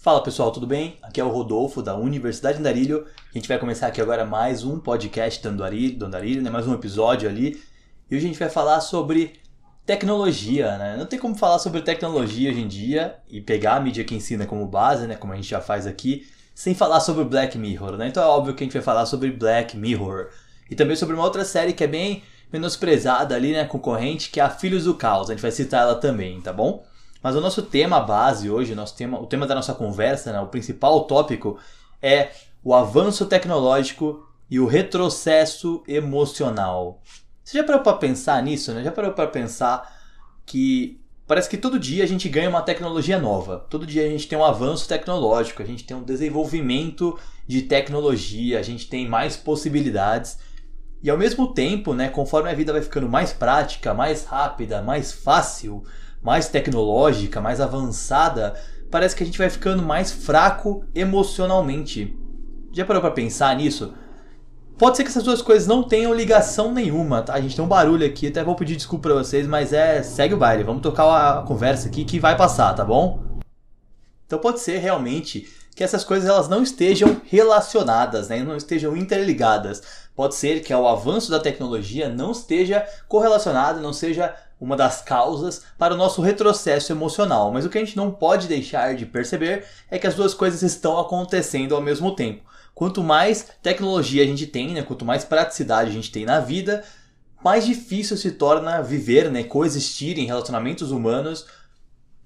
Fala pessoal, tudo bem? Aqui é o Rodolfo da Universidade Andarilho. A gente vai começar aqui agora mais um podcast do Andarilho, do Andarilho né? mais um episódio ali. E hoje a gente vai falar sobre tecnologia, né? Não tem como falar sobre tecnologia hoje em dia e pegar a mídia que ensina como base, né? Como a gente já faz aqui, sem falar sobre Black Mirror, né? Então é óbvio que a gente vai falar sobre Black Mirror. E também sobre uma outra série que é bem menosprezada ali, né? Concorrente, que é a Filhos do Caos. A gente vai citar ela também, tá bom? Mas o nosso tema base hoje, nosso tema, o tema da nossa conversa, né, o principal tópico é o avanço tecnológico e o retrocesso emocional. Você já parou para pensar nisso, né? Já parou para pensar que parece que todo dia a gente ganha uma tecnologia nova. Todo dia a gente tem um avanço tecnológico, a gente tem um desenvolvimento de tecnologia, a gente tem mais possibilidades. E ao mesmo tempo, né, conforme a vida vai ficando mais prática, mais rápida, mais fácil, mais tecnológica, mais avançada, parece que a gente vai ficando mais fraco emocionalmente. Já parou para pensar nisso? Pode ser que essas duas coisas não tenham ligação nenhuma, tá? A gente tem um barulho aqui, até vou pedir desculpa pra vocês, mas é. segue o baile, vamos tocar a conversa aqui que vai passar, tá bom? Então pode ser realmente que essas coisas elas não estejam relacionadas, né? não estejam interligadas. Pode ser que o avanço da tecnologia não esteja correlacionado, não seja uma das causas para o nosso retrocesso emocional. Mas o que a gente não pode deixar de perceber é que as duas coisas estão acontecendo ao mesmo tempo. Quanto mais tecnologia a gente tem, né, quanto mais praticidade a gente tem na vida, mais difícil se torna viver, né, coexistir em relacionamentos humanos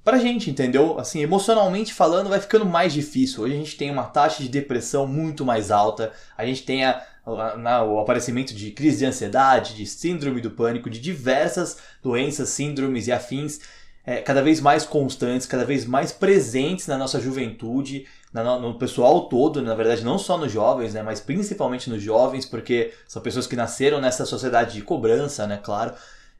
pra gente, entendeu? Assim, emocionalmente falando, vai ficando mais difícil. Hoje a gente tem uma taxa de depressão muito mais alta, a gente tem a, a, o aparecimento de crise de ansiedade, de síndrome do pânico, de diversas doenças, síndromes e afins. É, cada vez mais constantes, cada vez mais presentes na nossa juventude, na, no pessoal todo, na verdade não só nos jovens, né, mas principalmente nos jovens, porque são pessoas que nasceram nessa sociedade de cobrança, né, claro.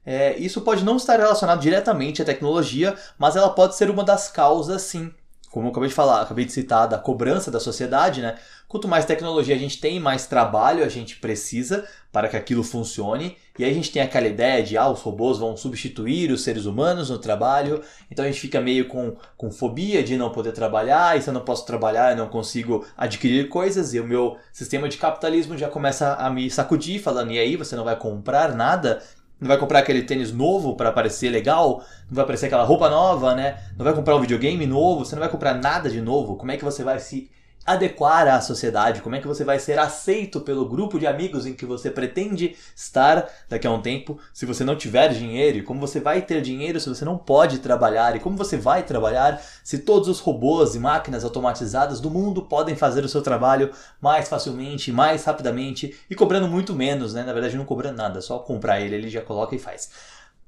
É, isso pode não estar relacionado diretamente à tecnologia, mas ela pode ser uma das causas, sim. Como eu acabei de falar, acabei de citar da cobrança da sociedade, né? Quanto mais tecnologia a gente tem, mais trabalho a gente precisa para que aquilo funcione. E aí a gente tem aquela ideia de ah, os robôs vão substituir os seres humanos no trabalho. Então a gente fica meio com, com fobia de não poder trabalhar. E se eu não posso trabalhar, eu não consigo adquirir coisas. E o meu sistema de capitalismo já começa a me sacudir, falando: e aí, você não vai comprar nada? Não vai comprar aquele tênis novo para parecer legal? Não vai aparecer aquela roupa nova, né? Não vai comprar um videogame novo? Você não vai comprar nada de novo? Como é que você vai se adequar à sociedade, como é que você vai ser aceito pelo grupo de amigos em que você pretende estar daqui a um tempo, se você não tiver dinheiro, e como você vai ter dinheiro se você não pode trabalhar, e como você vai trabalhar se todos os robôs e máquinas automatizadas do mundo podem fazer o seu trabalho mais facilmente, mais rapidamente e cobrando muito menos, né? Na verdade não cobrando nada, só comprar ele, ele já coloca e faz.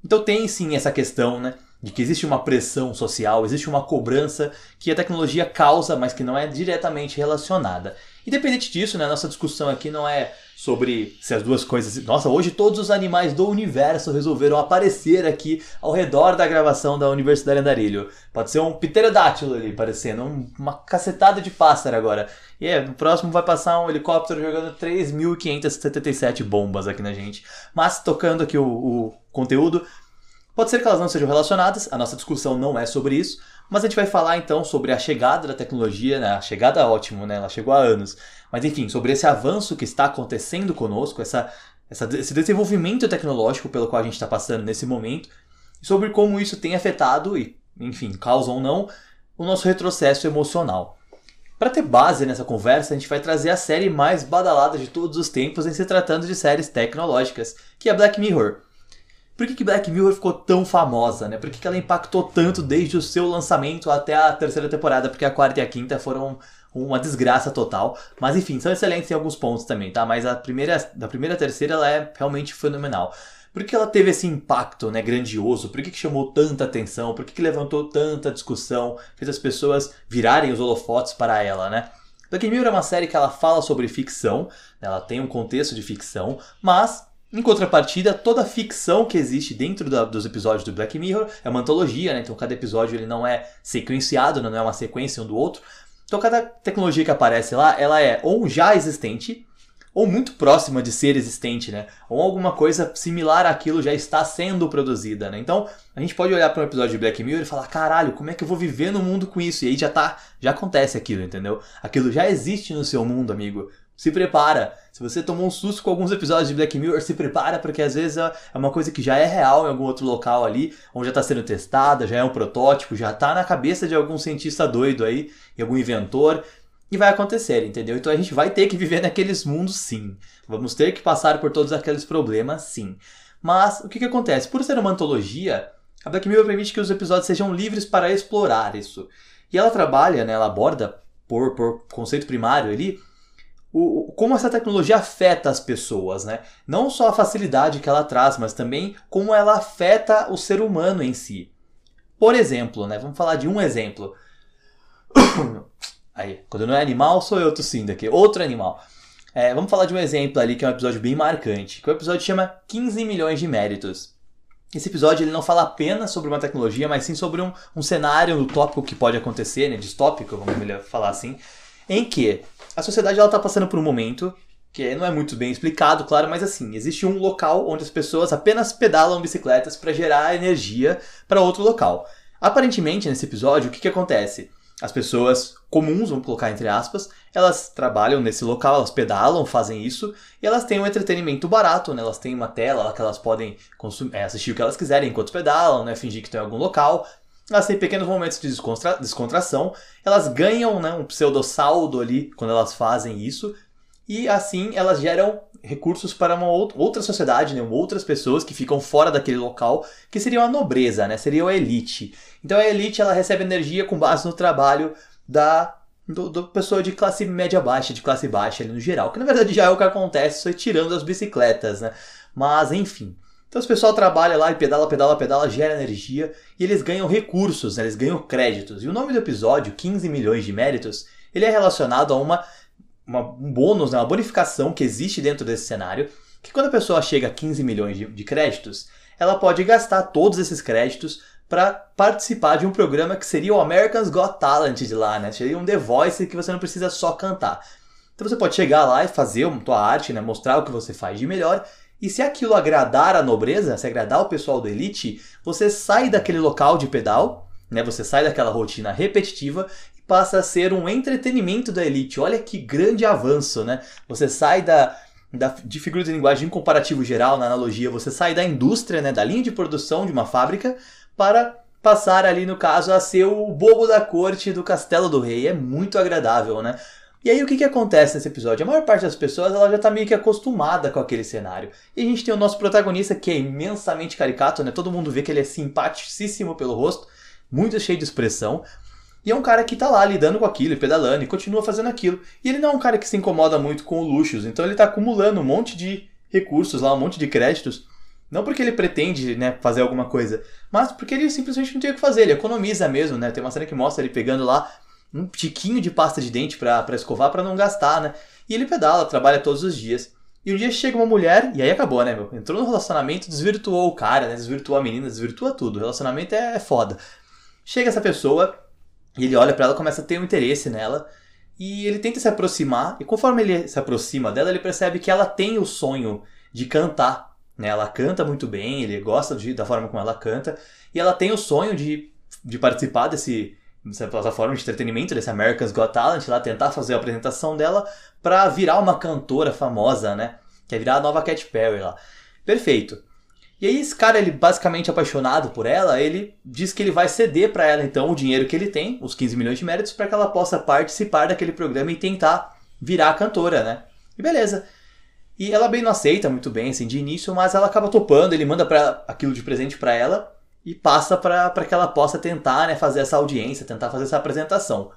Então tem sim essa questão, né? De que existe uma pressão social, existe uma cobrança que a tecnologia causa, mas que não é diretamente relacionada. Independente disso, né, nossa discussão aqui não é sobre se as duas coisas. Nossa, hoje todos os animais do universo resolveram aparecer aqui ao redor da gravação da Universidade Andarilho. Pode ser um pterodátilo ali aparecendo, uma cacetada de pássaro agora. E é, no próximo vai passar um helicóptero jogando 3.577 bombas aqui na gente. Mas tocando aqui o, o conteúdo, Pode ser que elas não sejam relacionadas, a nossa discussão não é sobre isso, mas a gente vai falar então sobre a chegada da tecnologia, né? A chegada ótimo, né? Ela chegou há anos. Mas enfim, sobre esse avanço que está acontecendo conosco, essa, essa esse desenvolvimento tecnológico pelo qual a gente está passando nesse momento, e sobre como isso tem afetado e, enfim, causa ou não, o nosso retrocesso emocional. Para ter base nessa conversa, a gente vai trazer a série mais badalada de todos os tempos em se tratando de séries tecnológicas, que é Black Mirror. Por que, que Black Mirror ficou tão famosa, né? Por que, que ela impactou tanto desde o seu lançamento até a terceira temporada? Porque a quarta e a quinta foram uma desgraça total. Mas enfim, são excelentes em alguns pontos também, tá? Mas a primeira, da primeira a terceira ela é realmente fenomenal. Por que ela teve esse impacto né, grandioso? Por que, que chamou tanta atenção? Por que, que levantou tanta discussão? Fez as pessoas virarem os holofotes para ela, né? Black Mirror é uma série que ela fala sobre ficção, ela tem um contexto de ficção, mas em contrapartida, toda a ficção que existe dentro da, dos episódios do Black Mirror é uma antologia, né? Então cada episódio ele não é sequenciado, não é uma sequência um do outro. Então cada tecnologia que aparece lá, ela é ou já existente, ou muito próxima de ser existente, né? Ou alguma coisa similar àquilo já está sendo produzida, né? Então, a gente pode olhar para um episódio de Black Mirror e falar, caralho, como é que eu vou viver no mundo com isso? E aí já tá, já acontece aquilo, entendeu? Aquilo já existe no seu mundo, amigo. Se prepara. Se você tomou um susto com alguns episódios de Black Mirror, se prepara, porque às vezes é uma coisa que já é real em algum outro local ali, onde já está sendo testada, já é um protótipo, já está na cabeça de algum cientista doido aí, e algum inventor, e vai acontecer, entendeu? Então a gente vai ter que viver naqueles mundos sim. Vamos ter que passar por todos aqueles problemas sim. Mas o que, que acontece? Por ser uma antologia, a Black Mirror permite que os episódios sejam livres para explorar isso. E ela trabalha, né, ela aborda, por, por conceito primário ali, o, como essa tecnologia afeta as pessoas, né? Não só a facilidade que ela traz, mas também como ela afeta o ser humano em si. Por exemplo, né? Vamos falar de um exemplo. Aí, quando não é animal, sou eu tossindo aqui. Outro animal. É, vamos falar de um exemplo ali que é um episódio bem marcante. Que o episódio chama 15 milhões de méritos. Esse episódio ele não fala apenas sobre uma tecnologia, mas sim sobre um, um cenário utópico que pode acontecer, né, distópico, vamos falar assim, em que a sociedade ela está passando por um momento que não é muito bem explicado, claro, mas assim, existe um local onde as pessoas apenas pedalam bicicletas para gerar energia para outro local. Aparentemente, nesse episódio, o que, que acontece? As pessoas comuns, vamos colocar entre aspas, elas trabalham nesse local, elas pedalam, fazem isso, e elas têm um entretenimento barato, né? Elas têm uma tela que elas podem consumir, é, assistir o que elas quiserem enquanto pedalam, né? Fingir que estão em algum local. Elas têm pequenos momentos de descontra descontração, elas ganham né, um pseudo saldo ali quando elas fazem isso, e assim elas geram recursos para uma outra sociedade, né, outras pessoas que ficam fora daquele local, que seriam a nobreza, né, seria a elite. Então a elite ela recebe energia com base no trabalho da do, do pessoa de classe média baixa, de classe baixa ali no geral, que na verdade já é o que acontece, só tirando as bicicletas, né? Mas enfim. Então o pessoal trabalha lá e pedala, pedala, pedala, gera energia e eles ganham recursos, né? eles ganham créditos. E o nome do episódio, 15 milhões de méritos, ele é relacionado a uma uma, um bônus, né, uma bonificação que existe dentro desse cenário, que quando a pessoa chega a 15 milhões de, de créditos, ela pode gastar todos esses créditos para participar de um programa que seria o American's Got Talent de lá, né? Seria um The Voice que você não precisa só cantar. Então você pode chegar lá e fazer a tua arte, né? mostrar o que você faz de melhor. E se aquilo agradar a nobreza, se agradar o pessoal do Elite, você sai daquele local de pedal, né? Você sai daquela rotina repetitiva passa a ser um entretenimento da elite. Olha que grande avanço, né? Você sai da, da, de figura de linguagem em comparativo geral, na analogia, você sai da indústria, né, da linha de produção de uma fábrica, para passar ali, no caso, a ser o bobo da corte do castelo do rei. É muito agradável, né? E aí o que, que acontece nesse episódio? A maior parte das pessoas ela já está meio que acostumada com aquele cenário. E a gente tem o nosso protagonista que é imensamente caricato, né? Todo mundo vê que ele é simpaticíssimo pelo rosto, muito cheio de expressão. E é um cara que tá lá lidando com aquilo, pedalando e continua fazendo aquilo. E ele não é um cara que se incomoda muito com luxos, então ele tá acumulando um monte de recursos lá, um monte de créditos. Não porque ele pretende né, fazer alguma coisa, mas porque ele simplesmente não tem o que fazer, ele economiza mesmo, né? Tem uma cena que mostra ele pegando lá um tiquinho de pasta de dente para escovar para não gastar, né? E ele pedala, trabalha todos os dias. E um dia chega uma mulher, e aí acabou, né, meu? Entrou no relacionamento, desvirtuou o cara, né? Desvirtuou a menina, desvirtua tudo. O relacionamento é, é foda. Chega essa pessoa, e ele olha para ela, começa a ter um interesse nela. E ele tenta se aproximar, e conforme ele se aproxima dela, ele percebe que ela tem o sonho de cantar. Né? Ela canta muito bem, ele gosta de, da forma como ela canta, e ela tem o sonho de, de participar desse, dessa plataforma de entretenimento, desse America's Got Talent, lá tentar fazer a apresentação dela para virar uma cantora famosa, né? Quer virar a nova Cat Perry lá. Perfeito. E aí esse cara, ele basicamente apaixonado por ela, ele diz que ele vai ceder para ela então o dinheiro que ele tem, os 15 milhões de méritos, para que ela possa participar daquele programa e tentar virar cantora, né? E beleza. E ela bem não aceita muito bem assim de início, mas ela acaba topando, ele manda para aquilo de presente para ela e passa para que ela possa tentar, né, fazer essa audiência, tentar fazer essa apresentação.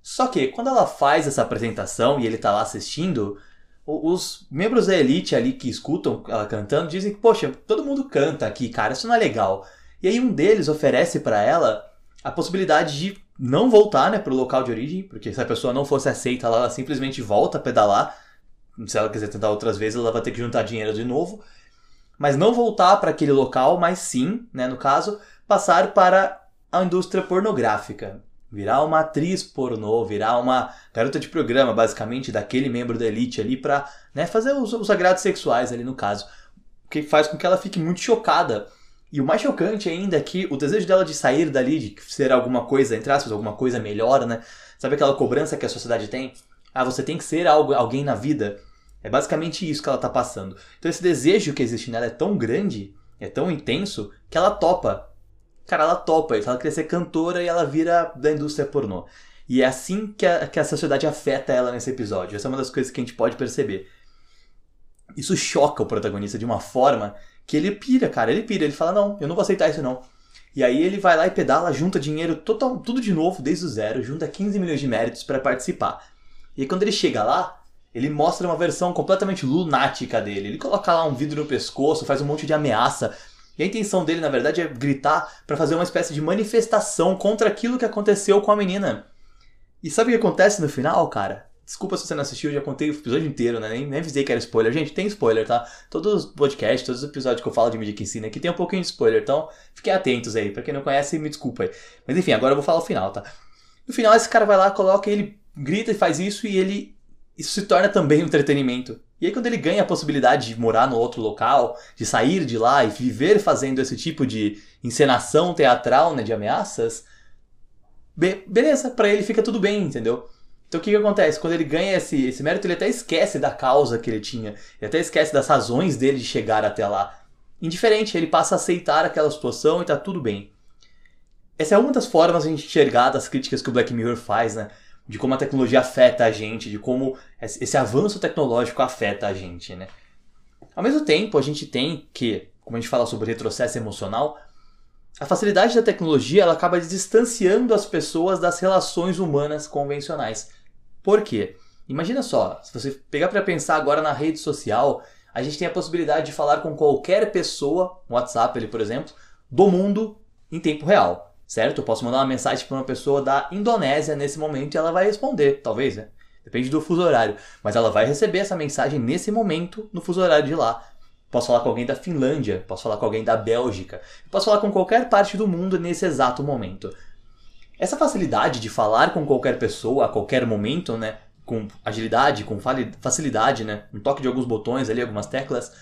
Só que quando ela faz essa apresentação e ele tá lá assistindo, os membros da elite ali que escutam ela cantando dizem que, poxa, todo mundo canta aqui, cara, isso não é legal. E aí um deles oferece para ela a possibilidade de não voltar, né, pro local de origem, porque se a pessoa não fosse aceita lá, ela simplesmente volta a pedalar. Se ela quiser tentar outras vezes, ela vai ter que juntar dinheiro de novo. Mas não voltar para aquele local, mas sim, né, no caso, passar para a indústria pornográfica. virar uma atriz pornô, virar uma garota de programa, basicamente, daquele membro da elite ali pra né, fazer os, os agrados sexuais ali no caso. O que faz com que ela fique muito chocada. E o mais chocante ainda é que o desejo dela de sair dali, de ser alguma coisa, entre aspas, alguma coisa melhor, né? Sabe aquela cobrança que a sociedade tem? Ah, você tem que ser algo, alguém na vida. É basicamente isso que ela tá passando. Então esse desejo que existe nela é tão grande, é tão intenso, que ela topa. Cara, ela topa. Ela quer ser cantora e ela vira da indústria pornô. E é assim que a, que a sociedade afeta ela nesse episódio. Essa é uma das coisas que a gente pode perceber. Isso choca o protagonista de uma forma que ele pira, cara. Ele pira. Ele fala: Não, eu não vou aceitar isso não. E aí ele vai lá e pedala, junta dinheiro total, tudo de novo, desde o zero, junta 15 milhões de méritos para participar. E quando ele chega lá, ele mostra uma versão completamente lunática dele. Ele coloca lá um vidro no pescoço, faz um monte de ameaça. E a intenção dele, na verdade, é gritar para fazer uma espécie de manifestação contra aquilo que aconteceu com a menina. E sabe o que acontece no final, cara? Desculpa se você não assistiu, eu já contei o episódio inteiro, né? Nem, nem avisei que era spoiler. Gente, tem spoiler, tá? Todos os podcasts, todos os episódios que eu falo de mídia que ensina aqui tem um pouquinho de spoiler, então fiquem atentos aí. Pra quem não conhece, me desculpa aí. Mas enfim, agora eu vou falar o final, tá? No final, esse cara vai lá, coloca, ele grita e faz isso e ele. Isso se torna também um entretenimento. E aí, quando ele ganha a possibilidade de morar no outro local, de sair de lá e viver fazendo esse tipo de encenação teatral, né, de ameaças, be beleza, para ele fica tudo bem, entendeu? Então o que, que acontece? Quando ele ganha esse, esse mérito, ele até esquece da causa que ele tinha. Ele até esquece das razões dele de chegar até lá. Indiferente, ele passa a aceitar aquela situação e tá tudo bem. Essa é uma das formas de enxergar das críticas que o Black Mirror faz, né? De como a tecnologia afeta a gente, de como esse avanço tecnológico afeta a gente, né? Ao mesmo tempo, a gente tem que, como a gente fala sobre retrocesso emocional, a facilidade da tecnologia ela acaba distanciando as pessoas das relações humanas convencionais. Por quê? Imagina só, se você pegar para pensar agora na rede social, a gente tem a possibilidade de falar com qualquer pessoa, WhatsApp, ele, por exemplo, do mundo em tempo real, certo? Eu posso mandar uma mensagem para uma pessoa da Indonésia nesse momento e ela vai responder, talvez, né? Depende do fuso horário, mas ela vai receber essa mensagem nesse momento no fuso horário de lá. Posso falar com alguém da Finlândia, posso falar com alguém da Bélgica, posso falar com qualquer parte do mundo nesse exato momento. Essa facilidade de falar com qualquer pessoa a qualquer momento, né, com agilidade, com facilidade, né, um toque de alguns botões ali, algumas teclas,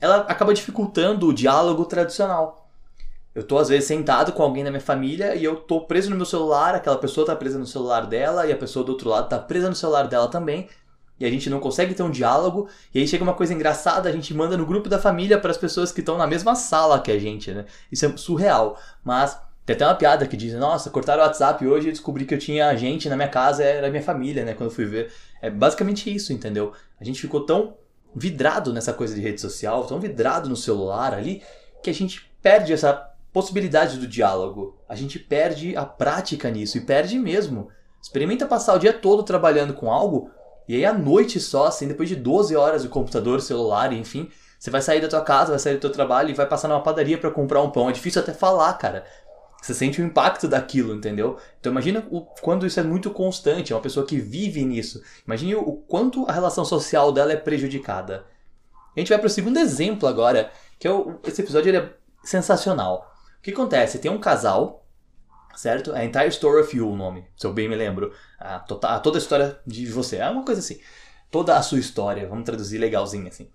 ela acaba dificultando o diálogo tradicional. Eu tô às vezes sentado com alguém da minha família e eu tô preso no meu celular, aquela pessoa tá presa no celular dela e a pessoa do outro lado tá presa no celular dela também e a gente não consegue ter um diálogo, e aí chega uma coisa engraçada, a gente manda no grupo da família para as pessoas que estão na mesma sala que a gente, né? Isso é surreal. Mas tem até uma piada que diz: Nossa, cortaram o WhatsApp hoje e descobri que eu tinha gente na minha casa, era minha família, né? Quando eu fui ver. É basicamente isso, entendeu? A gente ficou tão vidrado nessa coisa de rede social, tão vidrado no celular ali, que a gente perde essa possibilidade do diálogo. A gente perde a prática nisso e perde mesmo. Experimenta passar o dia todo trabalhando com algo e aí à noite só, assim, depois de 12 horas de computador, celular, enfim, você vai sair da tua casa, vai sair do teu trabalho e vai passar numa padaria para comprar um pão. É difícil até falar, cara. Você sente o impacto daquilo, entendeu? Então imagina o, quando isso é muito constante, é uma pessoa que vive nisso. Imagine o, quanto a relação social dela é prejudicada. A gente vai para o segundo exemplo agora, que é o, esse episódio ele é sensacional. O que acontece? Tem um casal certo? É Entire Story of You o nome, se eu bem me lembro. A, tota, a, toda a história de você. É uma coisa assim. Toda a sua história, vamos traduzir legalzinho assim.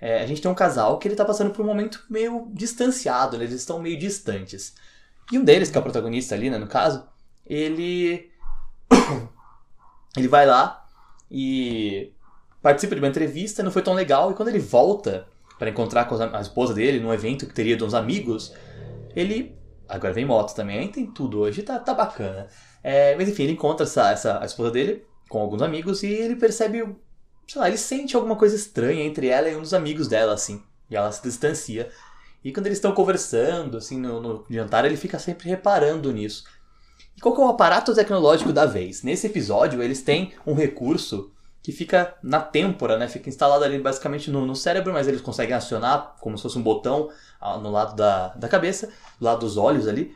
É, a gente tem um casal que ele tá passando por um momento meio distanciado, né? eles estão meio distantes. E um deles, que é o protagonista ali, né, no caso, ele. ele vai lá e participa de uma entrevista, não foi tão legal, e quando ele volta para encontrar com a esposa dele num evento que teria de uns amigos, ele Agora vem moto também, aí tem tudo hoje, tá, tá bacana. É, mas enfim, ele encontra essa, essa, a esposa dele com alguns amigos e ele percebe, sei lá, ele sente alguma coisa estranha entre ela e um dos amigos dela, assim. E ela se distancia. E quando eles estão conversando, assim, no, no jantar, ele fica sempre reparando nisso. E qual que é o aparato tecnológico da vez? Nesse episódio, eles têm um recurso que fica na têmpora, né? Fica instalado ali basicamente no, no, cérebro, mas eles conseguem acionar como se fosse um botão no lado da, da cabeça, do lado dos olhos ali.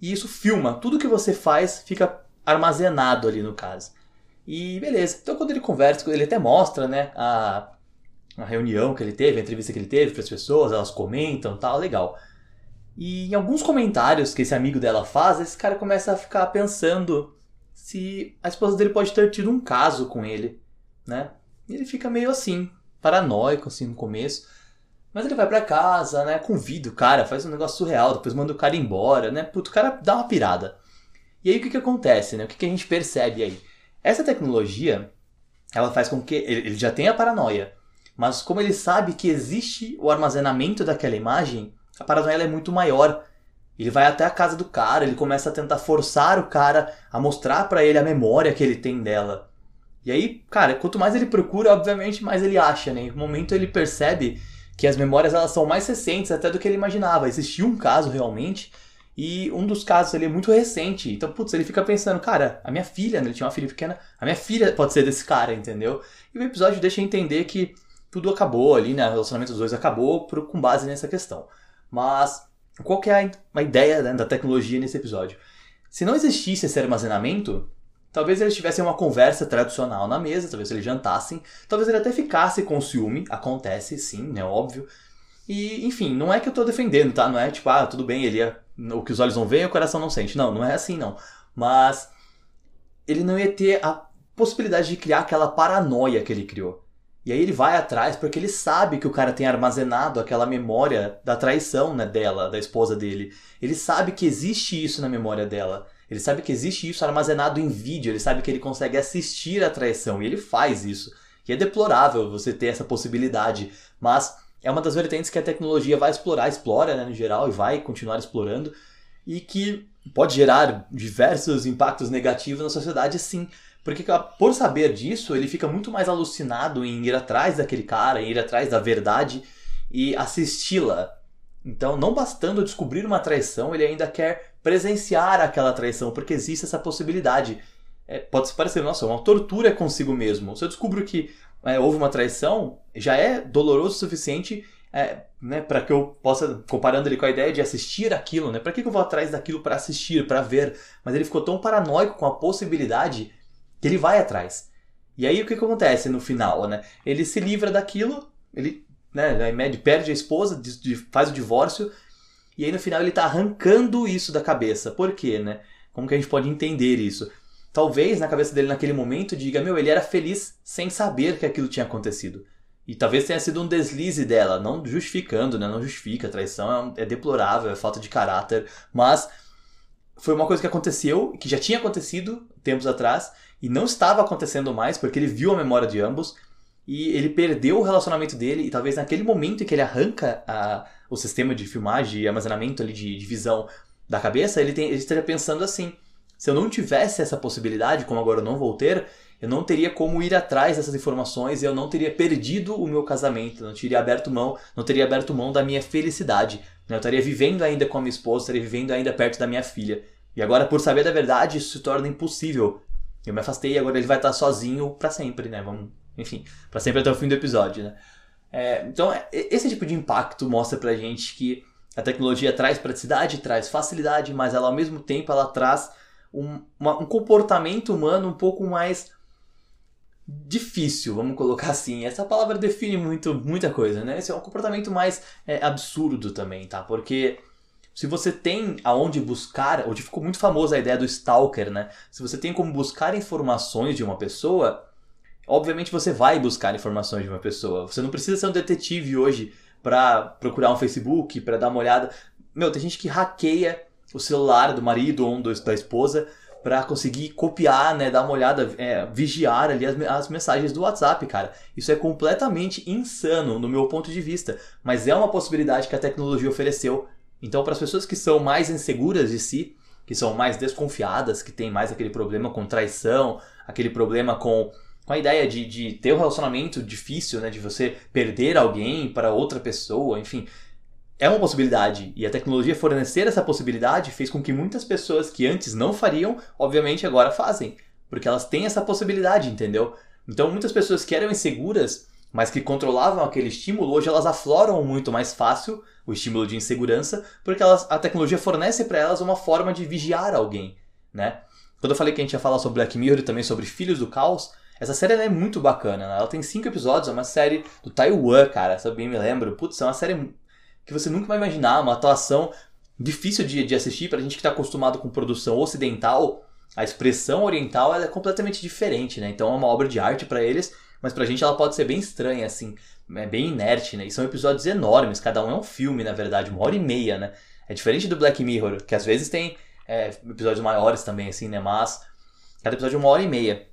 E isso filma. Tudo que você faz fica armazenado ali no caso. E beleza. Então quando ele conversa, ele até mostra, né? A, a reunião que ele teve, a entrevista que ele teve para as pessoas, elas comentam tal, legal. E em alguns comentários que esse amigo dela faz, esse cara começa a ficar pensando se a esposa dele pode ter tido um caso com ele, né? E ele fica meio assim, paranoico assim no começo. Mas ele vai para casa, né? Convida o cara, faz um negócio surreal, depois manda o cara embora, né? Puto, o cara dá uma pirada. E aí o que, que acontece, né? O que, que a gente percebe aí? Essa tecnologia, ela faz com que ele já tenha paranoia, mas como ele sabe que existe o armazenamento daquela imagem, a paranoia é muito maior. Ele vai até a casa do cara, ele começa a tentar forçar o cara a mostrar para ele a memória que ele tem dela. E aí, cara, quanto mais ele procura, obviamente, mais ele acha, né? Em um momento ele percebe que as memórias elas são mais recentes até do que ele imaginava. Existia um caso realmente e um dos casos ali é muito recente. Então, putz, ele fica pensando, cara, a minha filha, né? ele tinha uma filha pequena, a minha filha pode ser desse cara, entendeu? E o episódio deixa entender que tudo acabou ali, né? O relacionamento dos dois acabou por, com base nessa questão. Mas qual que é a, a ideia né, da tecnologia nesse episódio? Se não existisse esse armazenamento, talvez eles tivessem uma conversa tradicional na mesa, talvez eles jantassem, talvez ele até ficasse com ciúme, acontece sim, né? Óbvio. E, enfim, não é que eu tô defendendo, tá? Não é tipo, ah, tudo bem, ele ia, o que os olhos não veem, o coração não sente. Não, não é assim, não. Mas ele não ia ter a possibilidade de criar aquela paranoia que ele criou. E aí ele vai atrás porque ele sabe que o cara tem armazenado aquela memória da traição né, dela, da esposa dele. Ele sabe que existe isso na memória dela. Ele sabe que existe isso armazenado em vídeo. Ele sabe que ele consegue assistir a traição. E ele faz isso. E é deplorável você ter essa possibilidade. Mas é uma das vertentes que a tecnologia vai explorar, explora né, no geral e vai continuar explorando, e que pode gerar diversos impactos negativos na sociedade, sim. Porque por saber disso, ele fica muito mais alucinado em ir atrás daquele cara, em ir atrás da verdade e assisti-la. Então, não bastando descobrir uma traição, ele ainda quer presenciar aquela traição, porque existe essa possibilidade. É, pode parecer, nossa, uma tortura consigo mesmo. Se eu descubro que é, houve uma traição, já é doloroso o suficiente é, né, para que eu possa, comparando ele com a ideia de assistir aquilo, né? Para que, que eu vou atrás daquilo para assistir, para ver? Mas ele ficou tão paranoico com a possibilidade que ele vai atrás. E aí o que, que acontece no final, né? Ele se livra daquilo, ele, né, perde a esposa, faz o divórcio, e aí no final ele tá arrancando isso da cabeça. Por quê, né? Como que a gente pode entender isso? talvez na cabeça dele naquele momento diga: Meu, ele era feliz sem saber que aquilo tinha acontecido. E talvez tenha sido um deslize dela, não justificando, né? Não justifica. A traição é, é deplorável, é falta de caráter. Mas foi uma coisa que aconteceu, que já tinha acontecido tempos atrás, e não estava acontecendo mais, porque ele viu a memória de ambos, e ele perdeu o relacionamento dele, e talvez naquele momento em que ele arranca a, o sistema de filmagem e armazenamento ali de, de visão da cabeça, ele, tem, ele estaria pensando assim se eu não tivesse essa possibilidade, como agora eu não vou ter, eu não teria como ir atrás dessas informações eu não teria perdido o meu casamento, não teria aberto mão, não teria aberto mão da minha felicidade. Né? Eu estaria vivendo ainda com a minha esposa, estaria vivendo ainda perto da minha filha. E agora, por saber da verdade, isso se torna impossível. Eu me afastei e agora ele vai estar sozinho para sempre, né? Vamos, enfim, para sempre até o fim do episódio, né? É, então, é, esse tipo de impacto mostra pra gente que a tecnologia traz praticidade, traz facilidade, mas ela ao mesmo tempo ela traz um, uma, um comportamento humano um pouco mais difícil, vamos colocar assim. Essa palavra define muito, muita coisa, né? Esse é um comportamento mais é, absurdo também, tá? Porque se você tem aonde buscar, hoje ficou muito famosa a ideia do stalker, né? Se você tem como buscar informações de uma pessoa, obviamente você vai buscar informações de uma pessoa. Você não precisa ser um detetive hoje para procurar um Facebook, para dar uma olhada. Meu, tem gente que hackeia o celular do marido ou da esposa para conseguir copiar, né, dar uma olhada, é, vigiar ali as, as mensagens do WhatsApp, cara. Isso é completamente insano no meu ponto de vista, mas é uma possibilidade que a tecnologia ofereceu. Então, para as pessoas que são mais inseguras de si, que são mais desconfiadas, que tem mais aquele problema com traição, aquele problema com, com a ideia de, de ter um relacionamento difícil, né, de você perder alguém para outra pessoa, enfim, é uma possibilidade e a tecnologia fornecer essa possibilidade fez com que muitas pessoas que antes não fariam, obviamente agora fazem, porque elas têm essa possibilidade, entendeu? Então muitas pessoas que eram inseguras, mas que controlavam aquele estímulo, hoje elas afloram muito mais fácil o estímulo de insegurança, porque elas, a tecnologia fornece para elas uma forma de vigiar alguém, né? Quando eu falei que a gente ia falar sobre Black Mirror e também sobre Filhos do Caos, essa série é muito bacana, né? Ela tem cinco episódios, é uma série do Taiwan, cara, se eu bem me lembro. Putz, é uma série que você nunca vai imaginar, uma atuação difícil de, de assistir pra gente que está acostumado com produção ocidental. A expressão oriental é completamente diferente, né? Então é uma obra de arte para eles, mas pra gente ela pode ser bem estranha, assim, é bem inerte, né? E são episódios enormes, cada um é um filme, na verdade, uma hora e meia, né? É diferente do Black Mirror, que às vezes tem é, episódios maiores também, assim, né? Mas cada episódio é uma hora e meia.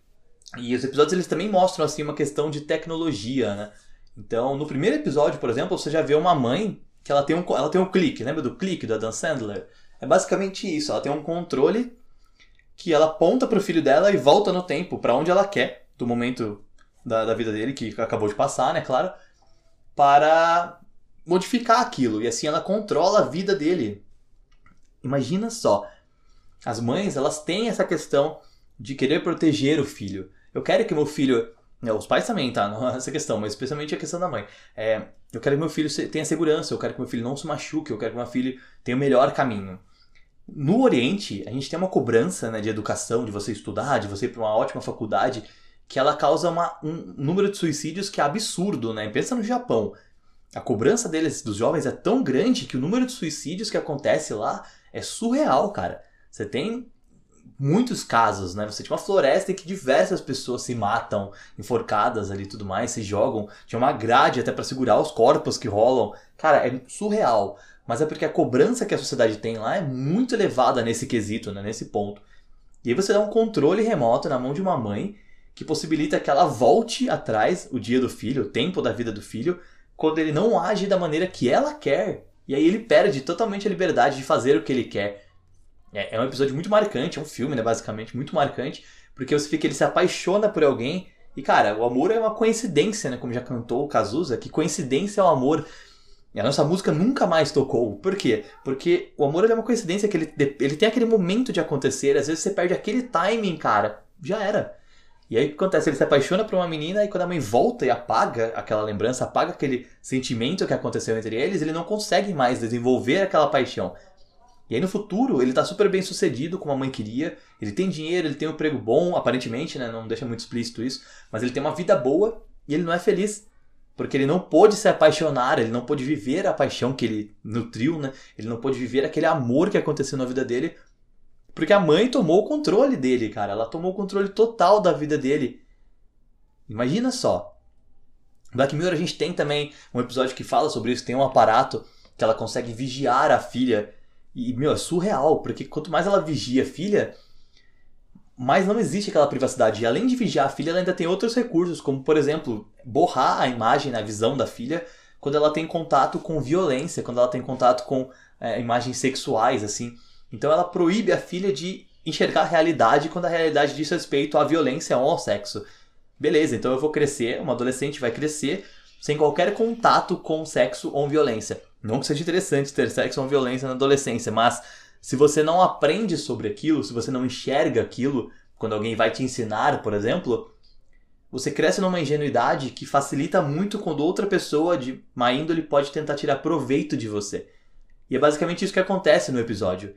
E os episódios eles também mostram, assim, uma questão de tecnologia, né? Então, no primeiro episódio, por exemplo, você já vê uma mãe que ela tem um, ela tem um clique, lembra do clique do Adam Sandler? É basicamente isso, ela tem um controle que ela aponta para o filho dela e volta no tempo, para onde ela quer, do momento da, da vida dele, que acabou de passar, né, claro, para modificar aquilo. E assim ela controla a vida dele. Imagina só. As mães, elas têm essa questão de querer proteger o filho. Eu quero que meu filho. Né, os pais também, tá? É essa questão, mas especialmente a questão da mãe. É, eu quero que meu filho tenha segurança, eu quero que meu filho não se machuque, eu quero que meu filho tenha o melhor caminho. No Oriente, a gente tem uma cobrança né, de educação, de você estudar, de você ir para uma ótima faculdade, que ela causa uma, um número de suicídios que é absurdo, né? Pensa no Japão. A cobrança deles, dos jovens, é tão grande que o número de suicídios que acontece lá é surreal, cara. Você tem muitos casos, né? Você tinha uma floresta em que diversas pessoas se matam, enforcadas ali e tudo mais, se jogam. Tinha uma grade até para segurar os corpos que rolam. Cara, é surreal. Mas é porque a cobrança que a sociedade tem lá é muito elevada nesse quesito, né? nesse ponto. E aí você dá um controle remoto na mão de uma mãe que possibilita que ela volte atrás o dia do filho, o tempo da vida do filho, quando ele não age da maneira que ela quer. E aí ele perde totalmente a liberdade de fazer o que ele quer. É, é um episódio muito marcante, é um filme, né, basicamente, muito marcante, porque você fica, ele se apaixona por alguém, e cara, o amor é uma coincidência, né, como já cantou o Cazuza, que coincidência é o amor. E a nossa música nunca mais tocou. Por quê? Porque o amor é uma coincidência que ele, ele tem aquele momento de acontecer, às vezes você perde aquele timing, cara, já era. E aí o que acontece? Ele se apaixona por uma menina e quando a mãe volta e apaga aquela lembrança, apaga aquele sentimento que aconteceu entre eles, ele não consegue mais desenvolver aquela paixão. E aí no futuro ele tá super bem sucedido, como a mãe queria, ele tem dinheiro, ele tem um emprego bom, aparentemente, né? Não deixa muito explícito isso, mas ele tem uma vida boa e ele não é feliz. Porque ele não pôde se apaixonar, ele não pôde viver a paixão que ele nutriu, né? Ele não pôde viver aquele amor que aconteceu na vida dele porque a mãe tomou o controle dele, cara. Ela tomou o controle total da vida dele. Imagina só. Black Mirror a gente tem também um episódio que fala sobre isso. Tem um aparato que ela consegue vigiar a filha. E, meu, é surreal. Porque quanto mais ela vigia a filha, mais não existe aquela privacidade. E além de vigiar a filha, ela ainda tem outros recursos, como, por exemplo, borrar a imagem, a visão da filha quando ela tem contato com violência, quando ela tem contato com é, imagens sexuais, assim. Então ela proíbe a filha de enxergar a realidade quando a realidade diz respeito à violência ou ao sexo. Beleza, então eu vou crescer, uma adolescente vai crescer sem qualquer contato com sexo ou violência. Não que seja interessante ter sexo ou violência na adolescência, mas se você não aprende sobre aquilo, se você não enxerga aquilo, quando alguém vai te ensinar, por exemplo, você cresce numa ingenuidade que facilita muito quando outra pessoa de má índole pode tentar tirar proveito de você. E é basicamente isso que acontece no episódio.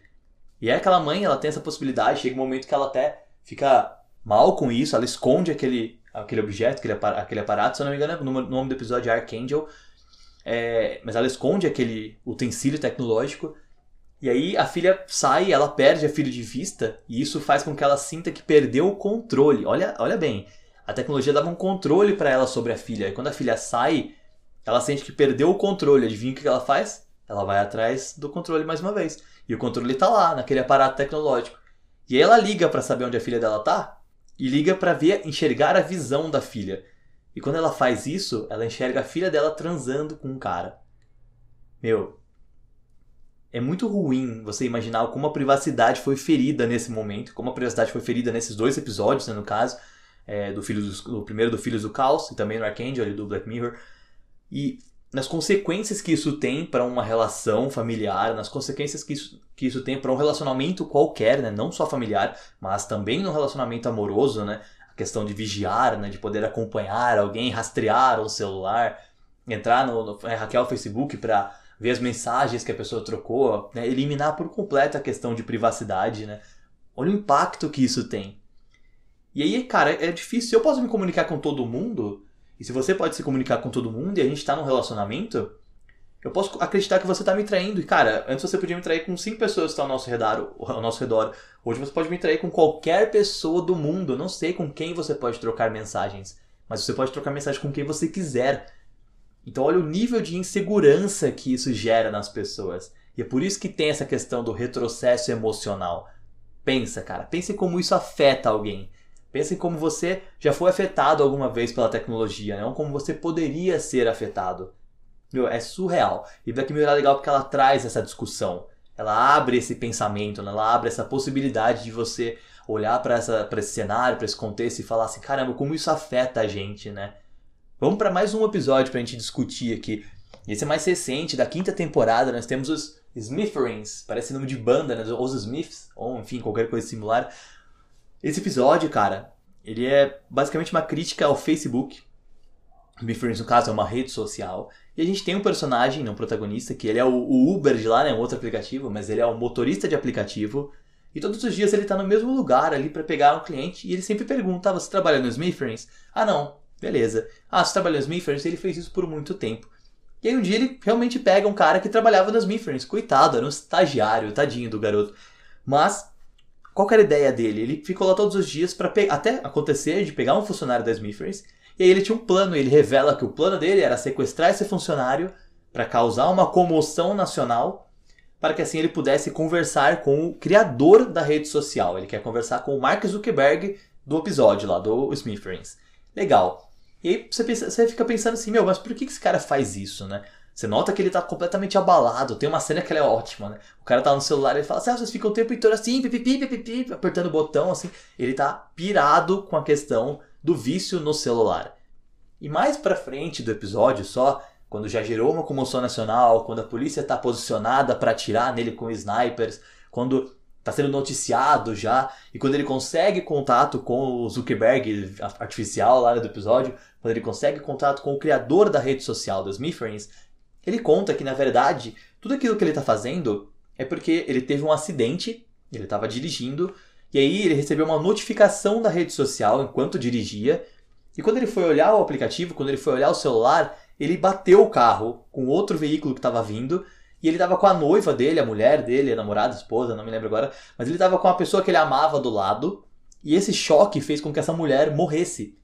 E é aquela mãe, ela tem essa possibilidade, chega um momento que ela até fica mal com isso, ela esconde aquele, aquele objeto, aquele, aparato, se eu não me engano, o nome do episódio é Archangel, é, mas ela esconde aquele utensílio tecnológico, e aí a filha sai, ela perde a filha de vista, e isso faz com que ela sinta que perdeu o controle. Olha, olha bem, a tecnologia dava um controle para ela sobre a filha, e quando a filha sai, ela sente que perdeu o controle. Adivinha o que ela faz? Ela vai atrás do controle mais uma vez. E o controle tá lá, naquele aparato tecnológico. E aí ela liga para saber onde a filha dela tá e liga para ver, enxergar a visão da filha. E quando ela faz isso, ela enxerga a filha dela transando com um cara. Meu, é muito ruim você imaginar como a privacidade foi ferida nesse momento, como a privacidade foi ferida nesses dois episódios, né, no caso, é, do, filho do, do primeiro do Filhos do Caos e também no Archangel, ali do Black Mirror. E nas consequências que isso tem para uma relação familiar, nas consequências que isso, que isso tem para um relacionamento qualquer, né? não só familiar, mas também no relacionamento amoroso, né? Questão de vigiar, né? de poder acompanhar alguém, rastrear o celular, entrar no, no é, hackear o Facebook para ver as mensagens que a pessoa trocou, né? eliminar por completo a questão de privacidade, né? Olha o impacto que isso tem. E aí, cara, é difícil. Eu posso me comunicar com todo mundo, e se você pode se comunicar com todo mundo e a gente está num relacionamento, eu posso acreditar que você está me traindo. E, cara, antes você podia me trair com cinco pessoas que estão ao nosso redor. Ao nosso redor. Hoje você pode me trair com qualquer pessoa do mundo. Eu não sei com quem você pode trocar mensagens. Mas você pode trocar mensagem com quem você quiser. Então, olha o nível de insegurança que isso gera nas pessoas. E é por isso que tem essa questão do retrocesso emocional. Pensa, cara. Pense como isso afeta alguém. Pense como você já foi afetado alguma vez pela tecnologia, não como você poderia ser afetado. Meu, é surreal. E Black Mirror é legal porque ela traz essa discussão. Ela abre esse pensamento, né? ela abre essa possibilidade de você olhar para esse cenário, para esse contexto e falar assim: caramba, como isso afeta a gente, né? Vamos para mais um episódio para a gente discutir aqui. Esse é mais recente, da quinta temporada, nós temos os Smitherings, parece nome de banda, né? Os Smiths, ou enfim, qualquer coisa similar. Esse episódio, cara, ele é basicamente uma crítica ao Facebook. Smitherings, no caso, é uma rede social. E a gente tem um personagem, não um protagonista, que ele é o Uber de lá, né? Um outro aplicativo, mas ele é o motorista de aplicativo. E todos os dias ele tá no mesmo lugar ali para pegar um cliente e ele sempre pergunta: ah, você trabalha no Smitherings? Ah, não. Beleza. Ah, você trabalha no Smitherings? Ele fez isso por muito tempo. E aí um dia ele realmente pega um cara que trabalhava nas Smitherings. Coitado, era um estagiário, tadinho do garoto. Mas, qual era a ideia dele? Ele ficou lá todos os dias para até acontecer de pegar um funcionário das Smitherings e aí ele tinha um plano, ele revela que o plano dele era sequestrar esse funcionário para causar uma comoção nacional, para que assim ele pudesse conversar com o criador da rede social. Ele quer conversar com o Mark Zuckerberg do episódio lá, do Smitherings. Legal. E aí você, pensa, você fica pensando assim, meu, mas por que esse cara faz isso, né? Você nota que ele tá completamente abalado. Tem uma cena que ela é ótima, né? O cara tá no celular e ele fala assim: ah, vocês ficam o tempo inteiro assim, pipipi, pipipi, apertando o botão, assim. Ele tá pirado com a questão do vício no celular. E mais para frente do episódio, só quando já gerou uma comoção nacional, quando a polícia está posicionada para atirar nele com snipers, quando está sendo noticiado já, e quando ele consegue contato com o Zuckerberg artificial lá do episódio, quando ele consegue contato com o criador da rede social dos Smitherings, ele conta que na verdade tudo aquilo que ele está fazendo é porque ele teve um acidente, ele estava dirigindo e aí ele recebeu uma notificação da rede social enquanto dirigia. E quando ele foi olhar o aplicativo, quando ele foi olhar o celular, ele bateu o carro com outro veículo que estava vindo. E ele estava com a noiva dele, a mulher dele, a namorada, a esposa, não me lembro agora. Mas ele estava com a pessoa que ele amava do lado. E esse choque fez com que essa mulher morresse.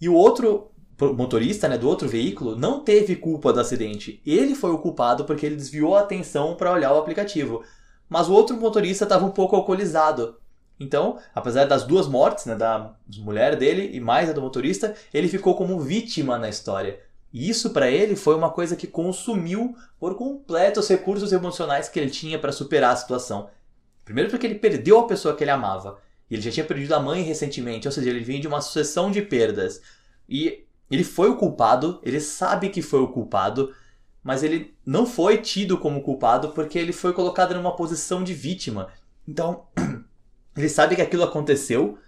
E o outro motorista, né, do outro veículo, não teve culpa do acidente. Ele foi o culpado porque ele desviou a atenção para olhar o aplicativo. Mas o outro motorista estava um pouco alcoolizado. Então, apesar das duas mortes, né, da mulher dele e mais a do motorista, ele ficou como vítima na história. E isso para ele foi uma coisa que consumiu por completo os recursos emocionais que ele tinha para superar a situação. Primeiro porque ele perdeu a pessoa que ele amava. E ele já tinha perdido a mãe recentemente, ou seja, ele vinha de uma sucessão de perdas. E ele foi o culpado, ele sabe que foi o culpado, mas ele não foi tido como culpado porque ele foi colocado numa posição de vítima. Então, Ele sabe que aquilo aconteceu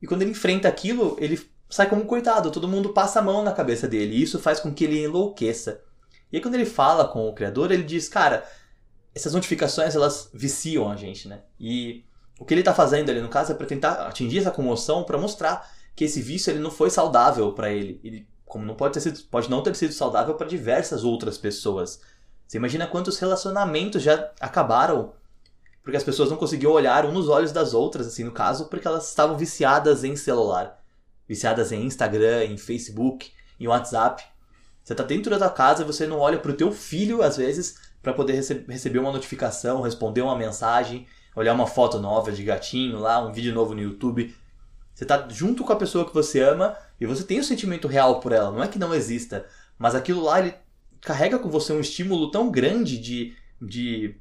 e quando ele enfrenta aquilo, ele sai como um coitado. Todo mundo passa a mão na cabeça dele e isso faz com que ele enlouqueça. E aí quando ele fala com o criador, ele diz, cara, essas notificações elas viciam a gente, né? E o que ele está fazendo ali no caso é para tentar atingir essa comoção, para mostrar que esse vício ele não foi saudável para ele. Ele como não pode ter sido, pode não ter sido saudável para diversas outras pessoas. Você imagina quantos relacionamentos já acabaram porque as pessoas não conseguiam olhar um nos olhos das outras, assim, no caso, porque elas estavam viciadas em celular. Viciadas em Instagram, em Facebook, em WhatsApp. Você está dentro da tua casa e você não olha para o teu filho, às vezes, para poder rece receber uma notificação, responder uma mensagem, olhar uma foto nova de gatinho lá, um vídeo novo no YouTube. Você está junto com a pessoa que você ama e você tem o um sentimento real por ela. Não é que não exista, mas aquilo lá ele carrega com você um estímulo tão grande de, de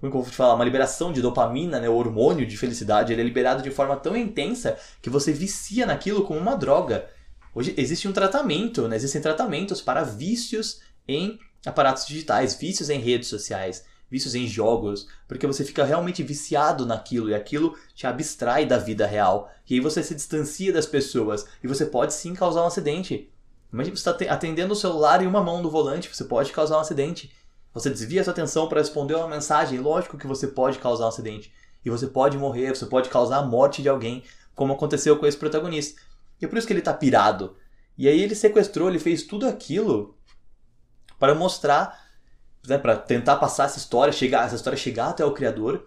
como eu vou te falar, uma liberação de dopamina, né, o hormônio de felicidade, ele é liberado de forma tão intensa que você vicia naquilo como uma droga. Hoje existe um tratamento, né, existem tratamentos para vícios em aparatos digitais, vícios em redes sociais, vícios em jogos, porque você fica realmente viciado naquilo e aquilo te abstrai da vida real. E aí você se distancia das pessoas e você pode sim causar um acidente. Imagina você está atendendo o celular em uma mão no volante, você pode causar um acidente. Você desvia sua atenção para responder uma mensagem, lógico que você pode causar um acidente. E você pode morrer, você pode causar a morte de alguém, como aconteceu com esse protagonista. E é por isso que ele está pirado. E aí ele sequestrou, ele fez tudo aquilo para mostrar né, para tentar passar essa história, chegar, essa história chegar até o criador.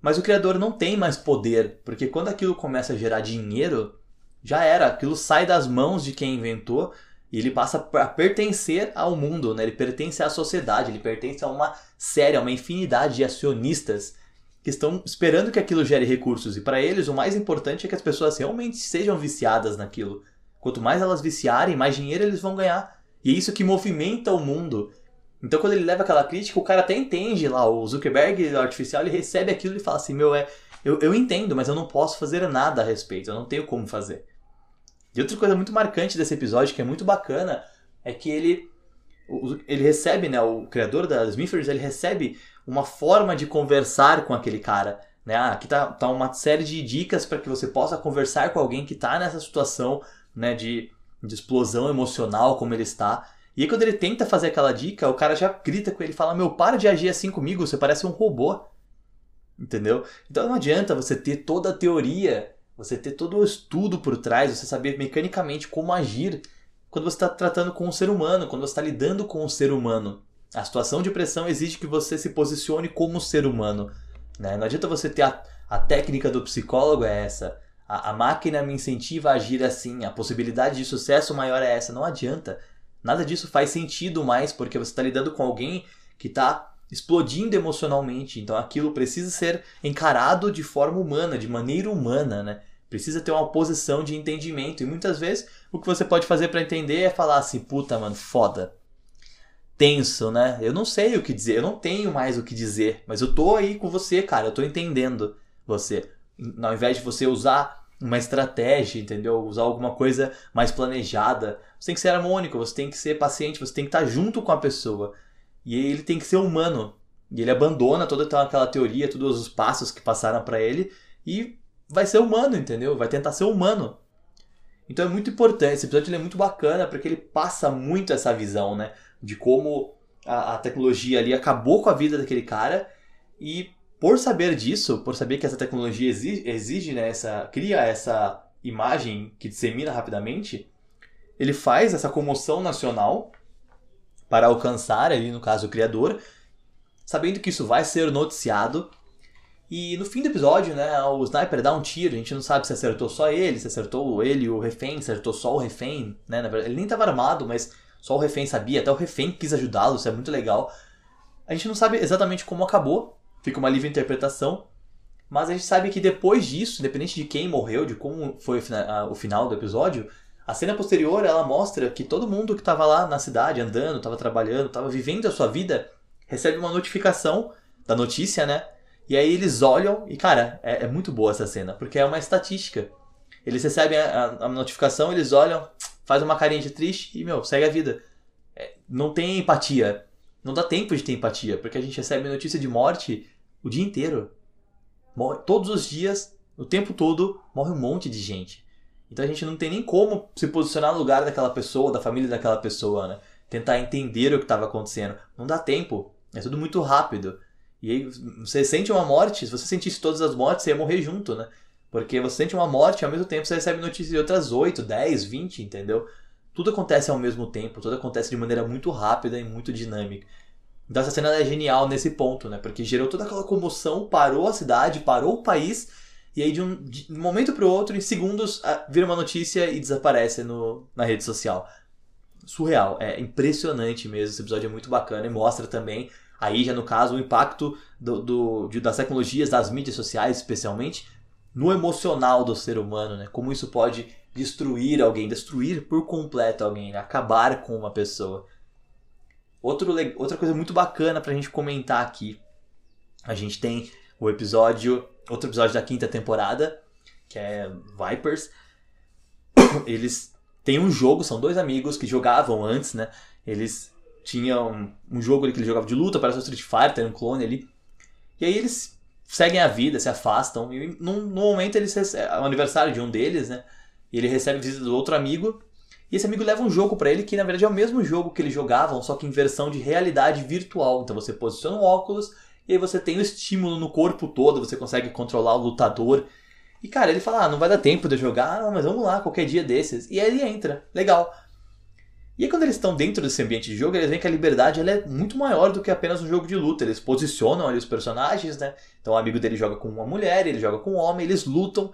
Mas o criador não tem mais poder, porque quando aquilo começa a gerar dinheiro, já era, aquilo sai das mãos de quem inventou e ele passa a pertencer ao mundo, né? Ele pertence à sociedade, ele pertence a uma série, a uma infinidade de acionistas que estão esperando que aquilo gere recursos. E para eles, o mais importante é que as pessoas realmente sejam viciadas naquilo. Quanto mais elas viciarem, mais dinheiro eles vão ganhar. E é isso que movimenta o mundo. Então, quando ele leva aquela crítica, o cara até entende lá. O Zuckerberg, artificial, ele recebe aquilo e fala assim: Meu, é, eu, eu entendo, mas eu não posso fazer nada a respeito. Eu não tenho como fazer. E outra coisa muito marcante desse episódio, que é muito bacana, é que ele ele recebe, né, o criador das Smithers, ele recebe uma forma de conversar com aquele cara. Né? Ah, aqui tá, tá uma série de dicas para que você possa conversar com alguém que está nessa situação né, de, de explosão emocional, como ele está. E aí, quando ele tenta fazer aquela dica, o cara já grita com ele fala: Meu, para de agir assim comigo, você parece um robô. Entendeu? Então não adianta você ter toda a teoria, você ter todo o estudo por trás, você saber mecanicamente como agir quando você está tratando com um ser humano, quando você está lidando com um ser humano. A situação de pressão exige que você se posicione como ser humano. Né? Não adianta você ter a, a técnica do psicólogo é essa. A, a, máquina me incentiva a agir assim. A possibilidade de sucesso maior é essa. Não adianta. Nada disso faz sentido mais porque você está lidando com alguém que está explodindo emocionalmente. Então aquilo precisa ser encarado de forma humana, de maneira humana, né? Precisa ter uma posição de entendimento. E muitas vezes o que você pode fazer para entender é falar assim: puta, mano, foda tenso, né? Eu não sei o que dizer, eu não tenho mais o que dizer, mas eu tô aí com você, cara, eu tô entendendo você. Ao invés de você usar uma estratégia, entendeu? Usar alguma coisa mais planejada, você tem que ser harmônico, você tem que ser paciente, você tem que estar junto com a pessoa. E ele tem que ser humano. E ele abandona toda aquela teoria, todos os passos que passaram para ele e vai ser humano, entendeu? Vai tentar ser humano. Então é muito importante, esse episódio é muito bacana porque ele passa muito essa visão, né? de como a, a tecnologia ali acabou com a vida daquele cara e por saber disso, por saber que essa tecnologia exige, exige né, essa, cria essa imagem que dissemina rapidamente, ele faz essa comoção nacional para alcançar ali, no caso, o criador, sabendo que isso vai ser noticiado. E no fim do episódio, né, o sniper dá um tiro, a gente não sabe se acertou só ele, se acertou ele o refém, se acertou só o refém, né, na verdade, ele nem estava armado, mas só o refém sabia, até o refém quis ajudá-lo, isso é muito legal. A gente não sabe exatamente como acabou, fica uma livre interpretação, mas a gente sabe que depois disso, independente de quem morreu, de como foi o final do episódio, a cena posterior ela mostra que todo mundo que estava lá na cidade, andando, estava trabalhando, estava vivendo a sua vida, recebe uma notificação da notícia, né? E aí eles olham e, cara, é, é muito boa essa cena, porque é uma estatística. Eles recebem a, a, a notificação, eles olham, faz uma carinha de triste e, meu, segue a vida. É, não tem empatia. Não dá tempo de ter empatia, porque a gente recebe notícia de morte o dia inteiro. Morre, todos os dias, o tempo todo, morre um monte de gente. Então a gente não tem nem como se posicionar no lugar daquela pessoa, da família daquela pessoa, né? Tentar entender o que estava acontecendo. Não dá tempo. É tudo muito rápido. E aí você sente uma morte, se você sentisse todas as mortes, você ia morrer junto, né? Porque você sente uma morte e ao mesmo tempo você recebe notícias de outras 8, 10, 20, entendeu? Tudo acontece ao mesmo tempo, tudo acontece de maneira muito rápida e muito dinâmica. Então essa cena é genial nesse ponto, né? Porque gerou toda aquela comoção, parou a cidade, parou o país, e aí de um, de um momento para o outro, em segundos, vira uma notícia e desaparece no, na rede social. Surreal, é impressionante mesmo, esse episódio é muito bacana e mostra também, aí já no caso, o impacto do, do de, das tecnologias, das mídias sociais especialmente, no emocional do ser humano, né? Como isso pode destruir alguém, destruir por completo alguém, né? acabar com uma pessoa. Outro, outra coisa muito bacana pra gente comentar aqui. A gente tem o episódio, outro episódio da quinta temporada, que é Vipers. Eles têm um jogo, são dois amigos que jogavam antes, né? Eles tinham um jogo ali que eles jogavam de luta, parece o Street Fighter, um clone ali. E aí eles seguem a vida, se afastam. E num, num momento eles recebem, é o aniversário de um deles, né? E ele recebe visita do outro amigo. E esse amigo leva um jogo para ele que na verdade é o mesmo jogo que eles jogavam, só que em versão de realidade virtual. Então você posiciona o óculos e aí você tem o estímulo no corpo todo, você consegue controlar o lutador. E cara, ele fala: ah, não vai dar tempo de jogar, ah, mas vamos lá, qualquer dia desses. E aí ele entra, legal. E aí quando eles estão dentro desse ambiente de jogo, eles veem que a liberdade ela é muito maior do que apenas um jogo de luta. Eles posicionam ali os personagens, né? Então o amigo dele joga com uma mulher, ele joga com um homem, eles lutam.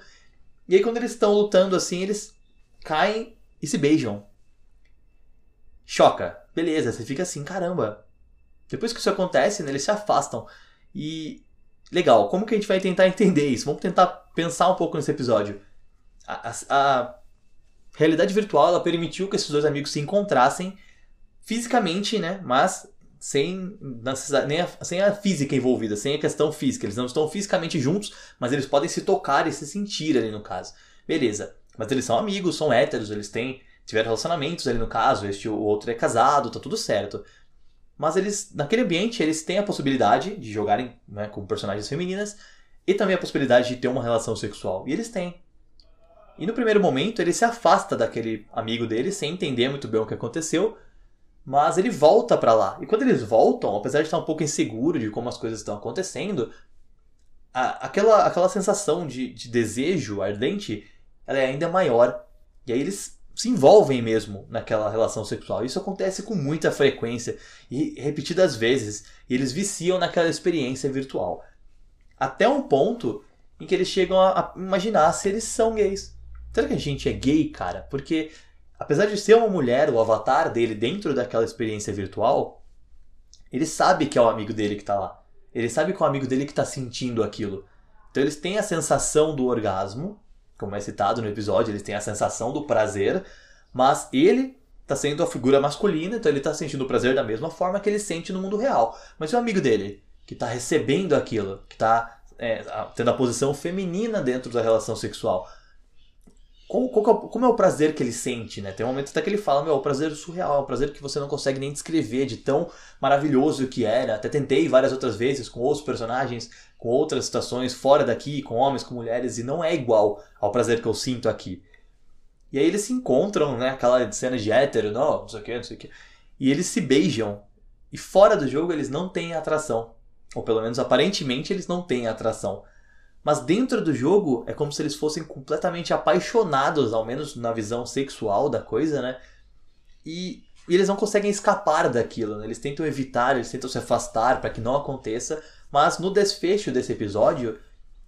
E aí quando eles estão lutando assim, eles caem e se beijam. Choca. Beleza, você fica assim, caramba. Depois que isso acontece, né, eles se afastam. E legal, como que a gente vai tentar entender isso? Vamos tentar pensar um pouco nesse episódio. A, a, a realidade virtual ela permitiu que esses dois amigos se encontrassem fisicamente, né? Mas sem, nem a, sem a física envolvida, sem a questão física. Eles não estão fisicamente juntos, mas eles podem se tocar e se sentir ali no caso. Beleza. Mas eles são amigos, são héteros, eles têm tiveram relacionamentos ali no caso, este o outro é casado, tá tudo certo. Mas eles, naquele ambiente, eles têm a possibilidade de jogarem né, com personagens femininas e também a possibilidade de ter uma relação sexual. E eles têm. E no primeiro momento ele se afasta daquele amigo dele sem entender muito bem o que aconteceu, mas ele volta para lá. E quando eles voltam, apesar de estar um pouco inseguro de como as coisas estão acontecendo, a, aquela, aquela sensação de, de desejo ardente ela é ainda maior. E aí eles se envolvem mesmo naquela relação sexual. Isso acontece com muita frequência e repetidas vezes. E eles viciam naquela experiência virtual. Até um ponto em que eles chegam a imaginar se eles são gays. Será que a gente é gay, cara? Porque, apesar de ser uma mulher, o avatar dele dentro daquela experiência virtual, ele sabe que é o amigo dele que tá lá. Ele sabe que é o amigo dele que tá sentindo aquilo. Então eles têm a sensação do orgasmo, como é citado no episódio, eles têm a sensação do prazer, mas ele tá sendo a figura masculina, então ele tá sentindo o prazer da mesma forma que ele sente no mundo real. Mas o amigo dele, que tá recebendo aquilo, que tá é, tendo a posição feminina dentro da relação sexual? Qual, é como é o prazer que ele sente, né? Tem um momento até que ele fala, meu, é um prazer surreal, é um prazer que você não consegue nem descrever de tão maravilhoso que era. Até tentei várias outras vezes com outros personagens, com outras situações fora daqui, com homens, com mulheres, e não é igual ao prazer que eu sinto aqui. E aí eles se encontram, né? Aquela cena de hétero, não, não sei o que, não sei o que. E eles se beijam. E fora do jogo eles não têm atração. Ou pelo menos aparentemente eles não têm atração. Mas dentro do jogo é como se eles fossem completamente apaixonados, ao menos na visão sexual da coisa, né? E, e eles não conseguem escapar daquilo, né? Eles tentam evitar, eles tentam se afastar para que não aconteça, mas no desfecho desse episódio,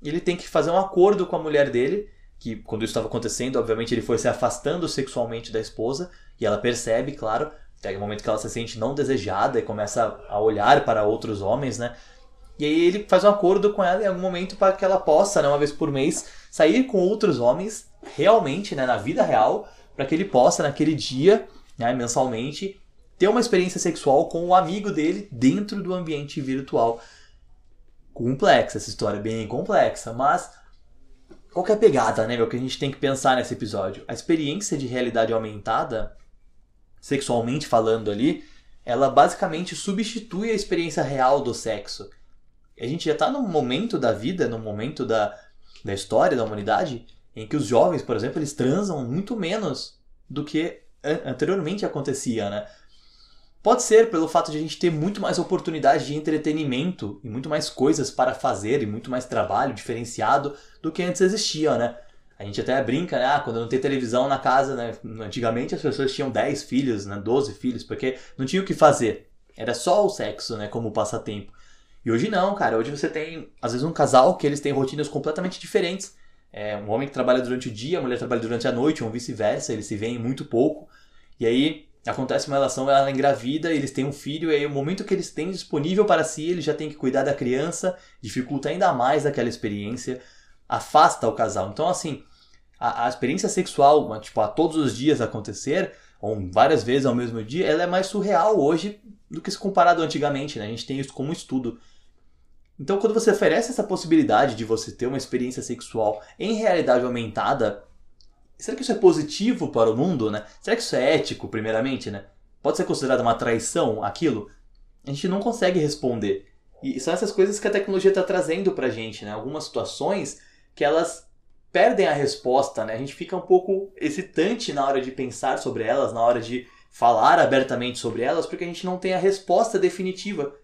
ele tem que fazer um acordo com a mulher dele, que quando isso estava acontecendo, obviamente ele foi se afastando sexualmente da esposa, e ela percebe, claro, até o momento que ela se sente não desejada e começa a olhar para outros homens, né? E aí ele faz um acordo com ela em algum momento para que ela possa, né, uma vez por mês, sair com outros homens realmente, né, na vida real, para que ele possa naquele dia, né, mensalmente, ter uma experiência sexual com o amigo dele dentro do ambiente virtual. Complexa essa história, bem complexa, mas qual é a pegada, né, meu, que a gente tem que pensar nesse episódio? A experiência de realidade aumentada, sexualmente falando ali, ela basicamente substitui a experiência real do sexo a gente já está num momento da vida, num momento da, da história da humanidade, em que os jovens, por exemplo, eles transam muito menos do que anteriormente acontecia, né? Pode ser pelo fato de a gente ter muito mais oportunidade de entretenimento e muito mais coisas para fazer e muito mais trabalho diferenciado do que antes existia, né? A gente até brinca, né? Ah, quando não tem televisão na casa, né? Antigamente as pessoas tinham 10 filhos, né? 12 filhos, porque não tinha o que fazer. Era só o sexo, né? Como passatempo. E hoje não, cara. Hoje você tem, às vezes, um casal que eles têm rotinas completamente diferentes. É, um homem que trabalha durante o dia, a mulher trabalha durante a noite, ou vice-versa, eles se veem muito pouco. E aí acontece uma relação, ela engravida, eles têm um filho, e aí o momento que eles têm disponível para si, eles já têm que cuidar da criança, dificulta ainda mais aquela experiência, afasta o casal. Então, assim, a, a experiência sexual, tipo, a todos os dias acontecer, ou várias vezes ao mesmo dia, ela é mais surreal hoje do que se comparado antigamente, né? A gente tem isso como estudo. Então, quando você oferece essa possibilidade de você ter uma experiência sexual em realidade aumentada, será que isso é positivo para o mundo, né? Será que isso é ético, primeiramente, né? Pode ser considerado uma traição aquilo? A gente não consegue responder. E são essas coisas que a tecnologia está trazendo para a gente, né? Algumas situações que elas perdem a resposta, né? A gente fica um pouco hesitante na hora de pensar sobre elas, na hora de falar abertamente sobre elas, porque a gente não tem a resposta definitiva.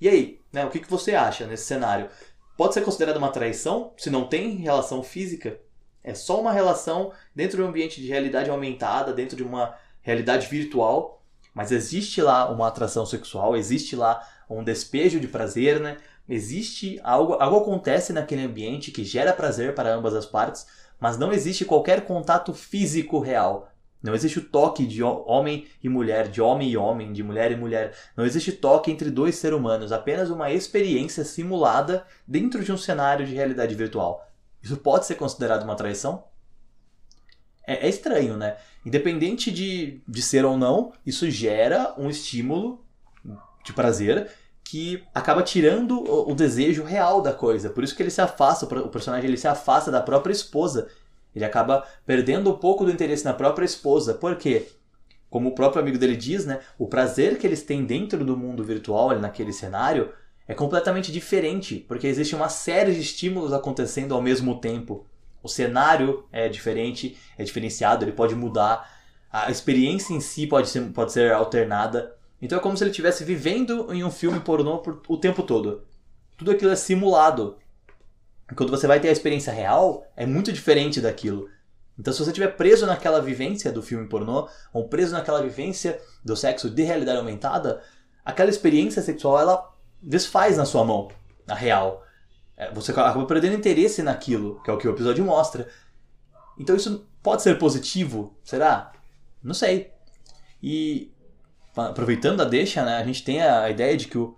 E aí, né, o que, que você acha nesse cenário? Pode ser considerado uma traição se não tem relação física? É só uma relação dentro de um ambiente de realidade aumentada, dentro de uma realidade virtual, mas existe lá uma atração sexual, existe lá um despejo de prazer, né? Existe algo, algo acontece naquele ambiente que gera prazer para ambas as partes, mas não existe qualquer contato físico real. Não existe o toque de homem e mulher, de homem e homem, de mulher e mulher. Não existe toque entre dois seres humanos, apenas uma experiência simulada dentro de um cenário de realidade virtual. Isso pode ser considerado uma traição? É, é estranho, né? Independente de, de ser ou não, isso gera um estímulo de prazer que acaba tirando o, o, desejo real da coisa. Por isso que ele se afasta, o personagem ele se afasta da própria esposa ele acaba perdendo um pouco do interesse na própria esposa. Por quê? Como o próprio amigo dele diz, né? O prazer que eles têm dentro do mundo virtual, ali naquele cenário, é completamente diferente, porque existe uma série de estímulos acontecendo ao mesmo tempo. O cenário é diferente, é diferenciado, ele pode mudar, a experiência em si pode ser, pode ser alternada. Então é como se ele estivesse vivendo em um filme pornô por, o tempo todo. Tudo aquilo é simulado. Quando você vai ter a experiência real, é muito diferente daquilo. Então, se você estiver preso naquela vivência do filme pornô, ou preso naquela vivência do sexo de realidade aumentada, aquela experiência sexual ela desfaz na sua mão, na real. É, você acaba perdendo interesse naquilo, que é o que o episódio mostra. Então, isso pode ser positivo? Será? Não sei. E aproveitando a deixa, né, a gente tem a ideia de que o,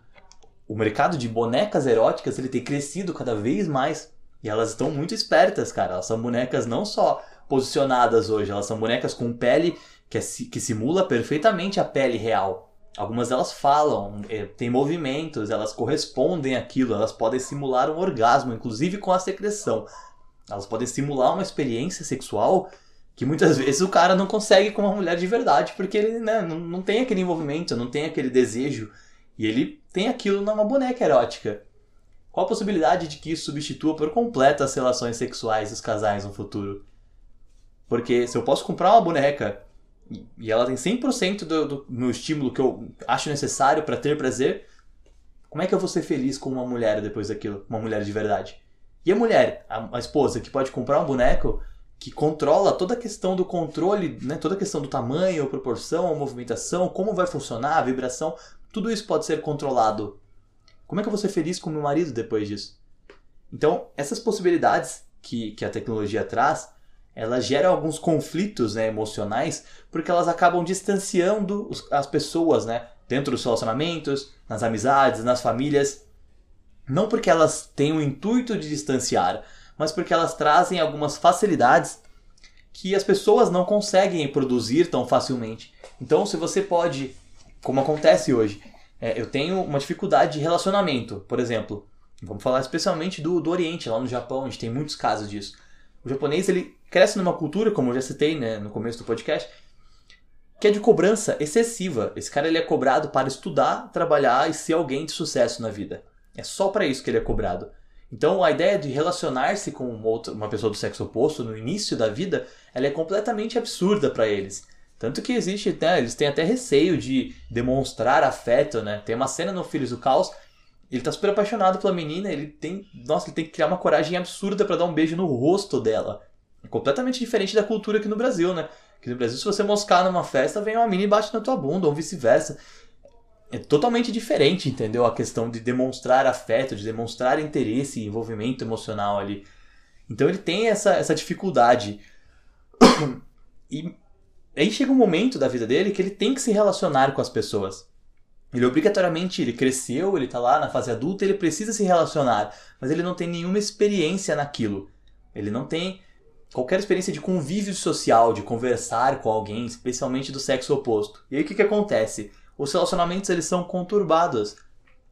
o mercado de bonecas eróticas ele tem crescido cada vez mais. E elas estão muito espertas, cara. Elas são bonecas não só posicionadas hoje, elas são bonecas com pele que, é, que simula perfeitamente a pele real. Algumas delas falam, é, têm movimentos, elas correspondem àquilo, elas podem simular um orgasmo, inclusive com a secreção. Elas podem simular uma experiência sexual que muitas vezes o cara não consegue com uma mulher de verdade, porque ele né, não, não tem aquele envolvimento, não tem aquele desejo e ele tem aquilo numa boneca erótica. Qual a possibilidade de que isso substitua por completo as relações sexuais dos casais no futuro? Porque se eu posso comprar uma boneca e ela tem 100% do, do meu estímulo que eu acho necessário para ter prazer, como é que eu vou ser feliz com uma mulher depois daquilo? Uma mulher de verdade. E a mulher, a, a esposa, que pode comprar um boneco que controla toda a questão do controle, né, toda a questão do tamanho, proporção, movimentação, como vai funcionar, a vibração, tudo isso pode ser controlado. Como é que eu vou ser feliz com meu marido depois disso? Então, essas possibilidades que, que a tecnologia traz, ela gera alguns conflitos né, emocionais, porque elas acabam distanciando os, as pessoas, né? Dentro dos relacionamentos, nas amizades, nas famílias. Não porque elas têm o intuito de distanciar, mas porque elas trazem algumas facilidades que as pessoas não conseguem produzir tão facilmente. Então, se você pode como acontece hoje. É, eu tenho uma dificuldade de relacionamento, por exemplo. Vamos falar especialmente do, do Oriente, lá no Japão, a gente tem muitos casos disso. O japonês ele cresce numa cultura, como eu já citei né, no começo do podcast, que é de cobrança excessiva. Esse cara ele é cobrado para estudar, trabalhar e ser alguém de sucesso na vida. É só para isso que ele é cobrado. Então a ideia de relacionar-se com uma, outra, uma pessoa do sexo oposto no início da vida, ela é completamente absurda para eles. Tanto que existe, né, eles têm até receio de demonstrar afeto, né? Tem uma cena no Filhos do Caos, ele tá super apaixonado pela menina, ele tem, nossa, ele tem que criar uma coragem absurda para dar um beijo no rosto dela. É completamente diferente da cultura aqui no Brasil, né? Aqui no Brasil, se você moscar numa festa, vem uma menina e bate na tua bunda, ou vice-versa. É totalmente diferente, entendeu? A questão de demonstrar afeto, de demonstrar interesse e envolvimento emocional ali. Então ele tem essa, essa dificuldade. E Aí chega um momento da vida dele que ele tem que se relacionar com as pessoas. Ele obrigatoriamente, ele cresceu, ele tá lá na fase adulta, ele precisa se relacionar, mas ele não tem nenhuma experiência naquilo. Ele não tem qualquer experiência de convívio social, de conversar com alguém, especialmente do sexo oposto. E aí o que, que acontece? Os relacionamentos eles são conturbados.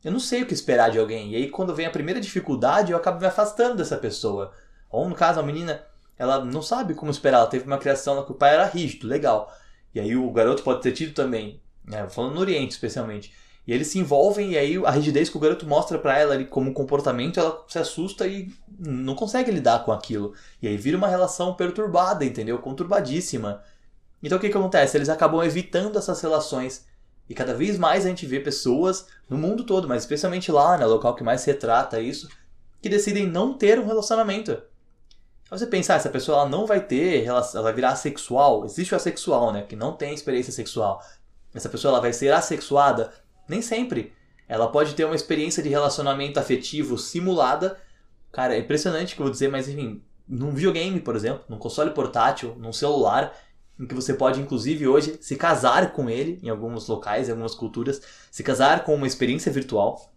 Eu não sei o que esperar de alguém. E aí quando vem a primeira dificuldade, eu acabo me afastando dessa pessoa. Ou no caso, a menina ela não sabe como esperar. Ela teve uma criação que o pai era rígido, legal. E aí o garoto pode ter tido também, né, falando no Oriente especialmente. E eles se envolvem e aí a rigidez que o garoto mostra para ela ali como comportamento, ela se assusta e não consegue lidar com aquilo. E aí vira uma relação perturbada, entendeu? Conturbadíssima. Então o que, que acontece? Eles acabam evitando essas relações. E cada vez mais a gente vê pessoas no mundo todo, mas especialmente lá, no né, local que mais retrata isso, que decidem não ter um relacionamento. Aí você pensar, essa pessoa ela não vai ter, ela, ela vai virar assexual. Existe o assexual, né? Que não tem experiência sexual. Essa pessoa ela vai ser assexuada? Nem sempre. Ela pode ter uma experiência de relacionamento afetivo simulada. Cara, é impressionante que eu vou dizer, mas enfim, num videogame, por exemplo, num console portátil, num celular, em que você pode, inclusive, hoje se casar com ele, em alguns locais, em algumas culturas, se casar com uma experiência virtual,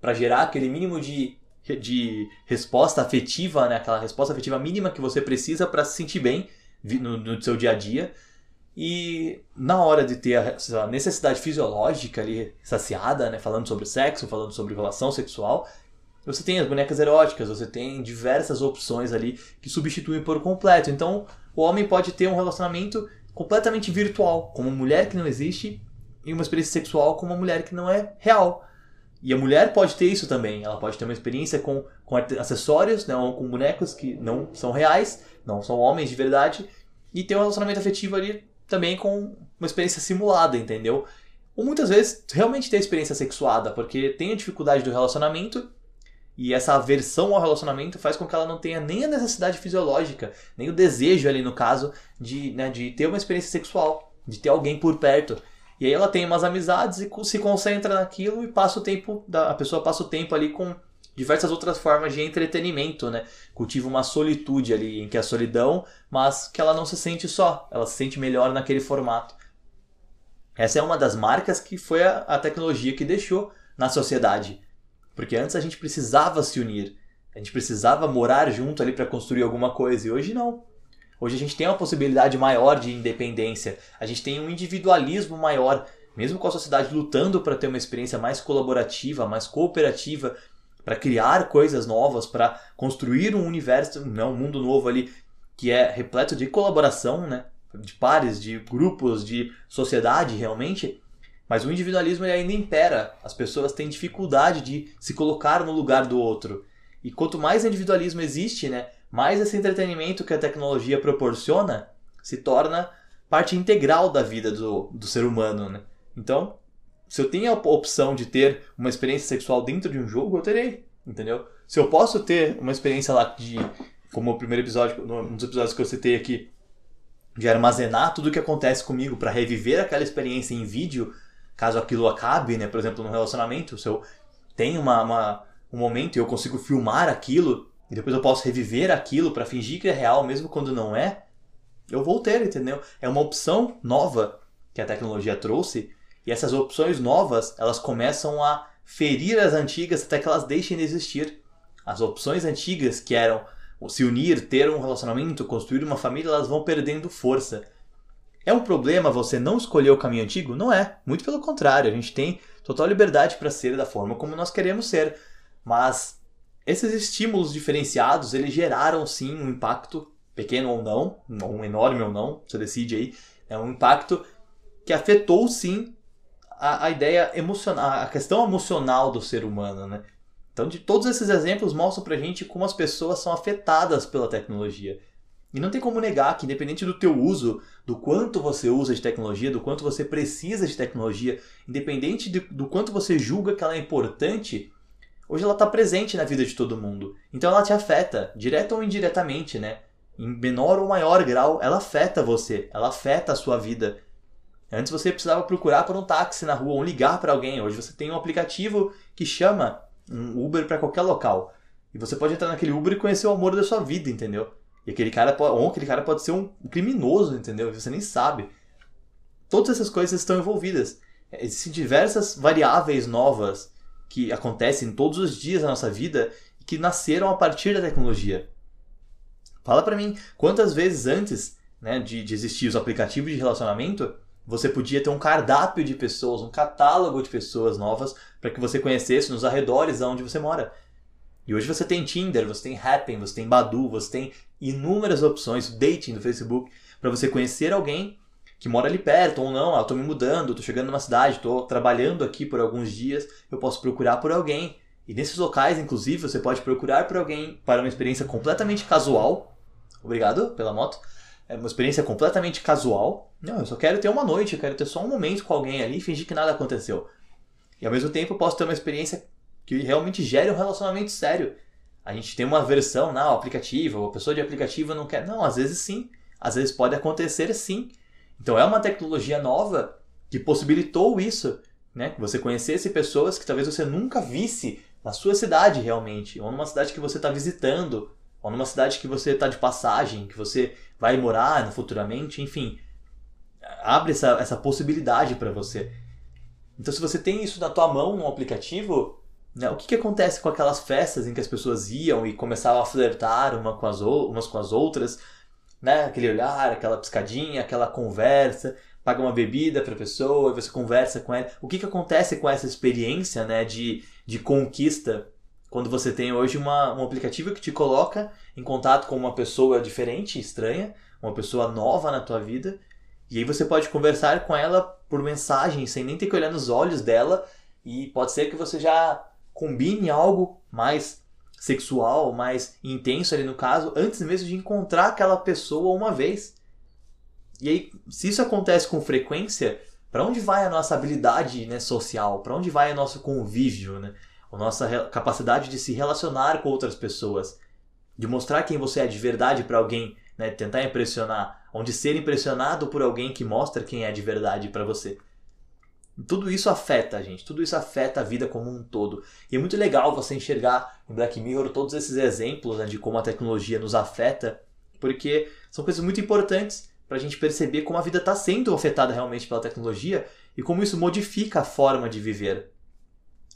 para gerar aquele mínimo de de resposta afetiva, né? aquela resposta afetiva mínima que você precisa para se sentir bem no, no, seu dia a dia. E na hora de ter a, a necessidade fisiológica ali saciada, né? falando sobre sexo, falando sobre relação sexual, você tem as bonecas eróticas, você tem diversas opções ali que substituem por completo. Então, o homem pode ter um relacionamento completamente virtual, com uma mulher que não existe, e uma experiência sexual com uma mulher que não é real. E a mulher pode ter isso também. Ela pode ter uma experiência com, com acessórios, né, ou com bonecos que não são reais, não são homens de verdade, e ter um relacionamento afetivo ali também com uma experiência simulada, entendeu? Ou muitas vezes realmente ter experiência sexuada, porque tem a dificuldade do relacionamento e essa aversão ao relacionamento faz com que ela não tenha nem a necessidade fisiológica, nem o desejo ali no caso de, né, de ter uma experiência sexual, de ter alguém por perto. E aí ela tem umas amizades e se concentra naquilo e passa o tempo, a pessoa passa o tempo ali com diversas outras formas de entretenimento, né? Cultiva uma solitude ali, em que é a solidão, mas que ela não se sente só, ela se sente melhor naquele formato. Essa é uma das marcas que foi a, a tecnologia que deixou na sociedade. Porque antes a gente precisava se unir, a gente precisava morar junto ali para construir alguma coisa, e hoje não. Hoje a gente tem uma possibilidade maior de independência, a gente tem um individualismo maior, mesmo com a sociedade lutando para ter uma experiência mais colaborativa, mais cooperativa, para criar coisas novas, para construir um universo, um mundo novo ali que é repleto de colaboração, né, de pares, de grupos, de sociedade realmente. Mas o individualismo ainda impera. As pessoas têm dificuldade de se colocar no lugar do outro. E quanto mais individualismo existe, né, mais esse entretenimento que a tecnologia proporciona se torna parte integral da vida do, do ser humano, né? Então, se eu tenho a opção de ter uma experiência sexual dentro de um jogo, eu terei, entendeu? Se eu posso ter uma experiência lá de, como o primeiro episódio, um dos episódios que eu citei aqui, de armazenar tudo o que acontece comigo para reviver aquela experiência em vídeo, caso aquilo acabe, né? Por exemplo, num relacionamento, se eu tenho uma, uma um momento e eu consigo filmar aquilo, e depois eu posso reviver aquilo para fingir que é real, mesmo quando não é, eu vou ter, entendeu? É uma opção nova que a tecnologia trouxe, e essas opções novas, elas começam a ferir as antigas até que elas deixem de existir. As opções antigas que eram se unir, ter um relacionamento, construir uma família, elas vão perdendo força. É um problema você não escolher o caminho antigo? Não é. Muito pelo contrário, a gente tem total liberdade para ser da forma como nós queremos ser. Mas esses estímulos diferenciados, eles geraram sim um impacto, pequeno ou não, um enorme ou não, você decide aí, é um impacto que afetou sim a, a ideia emocional, a questão emocional do ser humano, né? Então, de todos esses exemplos mostram pra gente como as pessoas são afetadas pela tecnologia. E não tem como negar que, independente do teu uso, do quanto você usa de tecnologia, do quanto você precisa de tecnologia, independente de, do quanto você julga que ela é importante, hoje ela está presente na vida de todo mundo. Então ela te afeta, direta ou indiretamente, né? Em menor ou maior grau, ela afeta você, ela afeta a sua vida. Antes você precisava procurar por um táxi na rua ou ligar para alguém. Hoje você tem um aplicativo que chama um Uber para qualquer local. E você pode entrar naquele Uber e conhecer o amor da sua vida, entendeu? E aquele cara ou aquele cara pode ser um criminoso, entendeu? Você nem sabe. Todas essas coisas estão envolvidas. Existem diversas variáveis novas que acontecem todos os dias na nossa vida e que nasceram a partir da tecnologia. Fala para mim, quantas vezes antes né, de, de existir os aplicativos de relacionamento, você podia ter um cardápio de pessoas, um catálogo de pessoas novas para que você conhecesse nos arredores onde você mora. E hoje você tem Tinder, você tem Happn, você tem Badu, você tem inúmeras opções, dating do Facebook, para você conhecer alguém que mora ali perto ou não, ah, eu tô me mudando, tô chegando numa cidade, tô trabalhando aqui por alguns dias, eu posso procurar por alguém. E nesses locais, inclusive, você pode procurar por alguém para uma experiência completamente casual. Obrigado pela moto. É uma experiência completamente casual. Não, eu só quero ter uma noite, eu quero ter só um momento com alguém ali e fingir que nada aconteceu. E ao mesmo tempo eu posso ter uma experiência que realmente gere um relacionamento sério. A gente tem uma versão, não, aplicativo, a pessoa de aplicativo não quer. Não, às vezes sim. Às vezes pode acontecer sim. Então é uma tecnologia nova que possibilitou isso, né? Que você conhecesse pessoas que talvez você nunca visse na sua cidade realmente, ou numa cidade que você está visitando, ou numa cidade que você está de passagem, que você vai morar futuramente, enfim. Abre essa, essa possibilidade para você. Então, se você tem isso na tua mão, no aplicativo, né, o que, que acontece com aquelas festas em que as pessoas iam e começavam a flertar uma com as, umas com as outras? Né? Aquele olhar, aquela piscadinha, aquela conversa, paga uma bebida para a pessoa, você conversa com ela. O que, que acontece com essa experiência né, de, de conquista quando você tem hoje uma, um aplicativo que te coloca em contato com uma pessoa diferente, estranha, uma pessoa nova na tua vida, e aí você pode conversar com ela por mensagem, sem nem ter que olhar nos olhos dela, e pode ser que você já combine algo mais sexual, mais intenso ali no caso, antes mesmo de encontrar aquela pessoa uma vez. E aí, se isso acontece com frequência, para onde vai a nossa habilidade né, social? Para onde vai o nosso convívio? Né? A nossa capacidade de se relacionar com outras pessoas? De mostrar quem você é de verdade para alguém, né? tentar impressionar, onde ser impressionado por alguém que mostra quem é de verdade para você. Tudo isso afeta a gente, tudo isso afeta a vida como um todo. E é muito legal você enxergar em Black Mirror todos esses exemplos né, de como a tecnologia nos afeta, porque são coisas muito importantes para a gente perceber como a vida está sendo afetada realmente pela tecnologia e como isso modifica a forma de viver.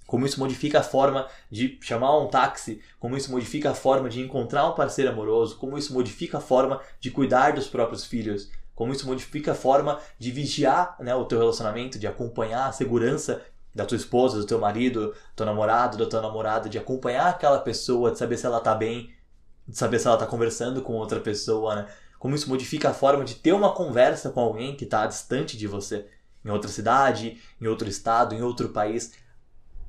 Como isso modifica a forma de chamar um táxi, como isso modifica a forma de encontrar um parceiro amoroso, como isso modifica a forma de cuidar dos próprios filhos, como isso modifica a forma de vigiar né, o teu relacionamento, de acompanhar a segurança da tua esposa, do teu marido, do teu namorado, da tua namorada, de acompanhar aquela pessoa, de saber se ela está bem, de saber se ela está conversando com outra pessoa, né? Como isso modifica a forma de ter uma conversa com alguém que está distante de você, em outra cidade, em outro estado, em outro país.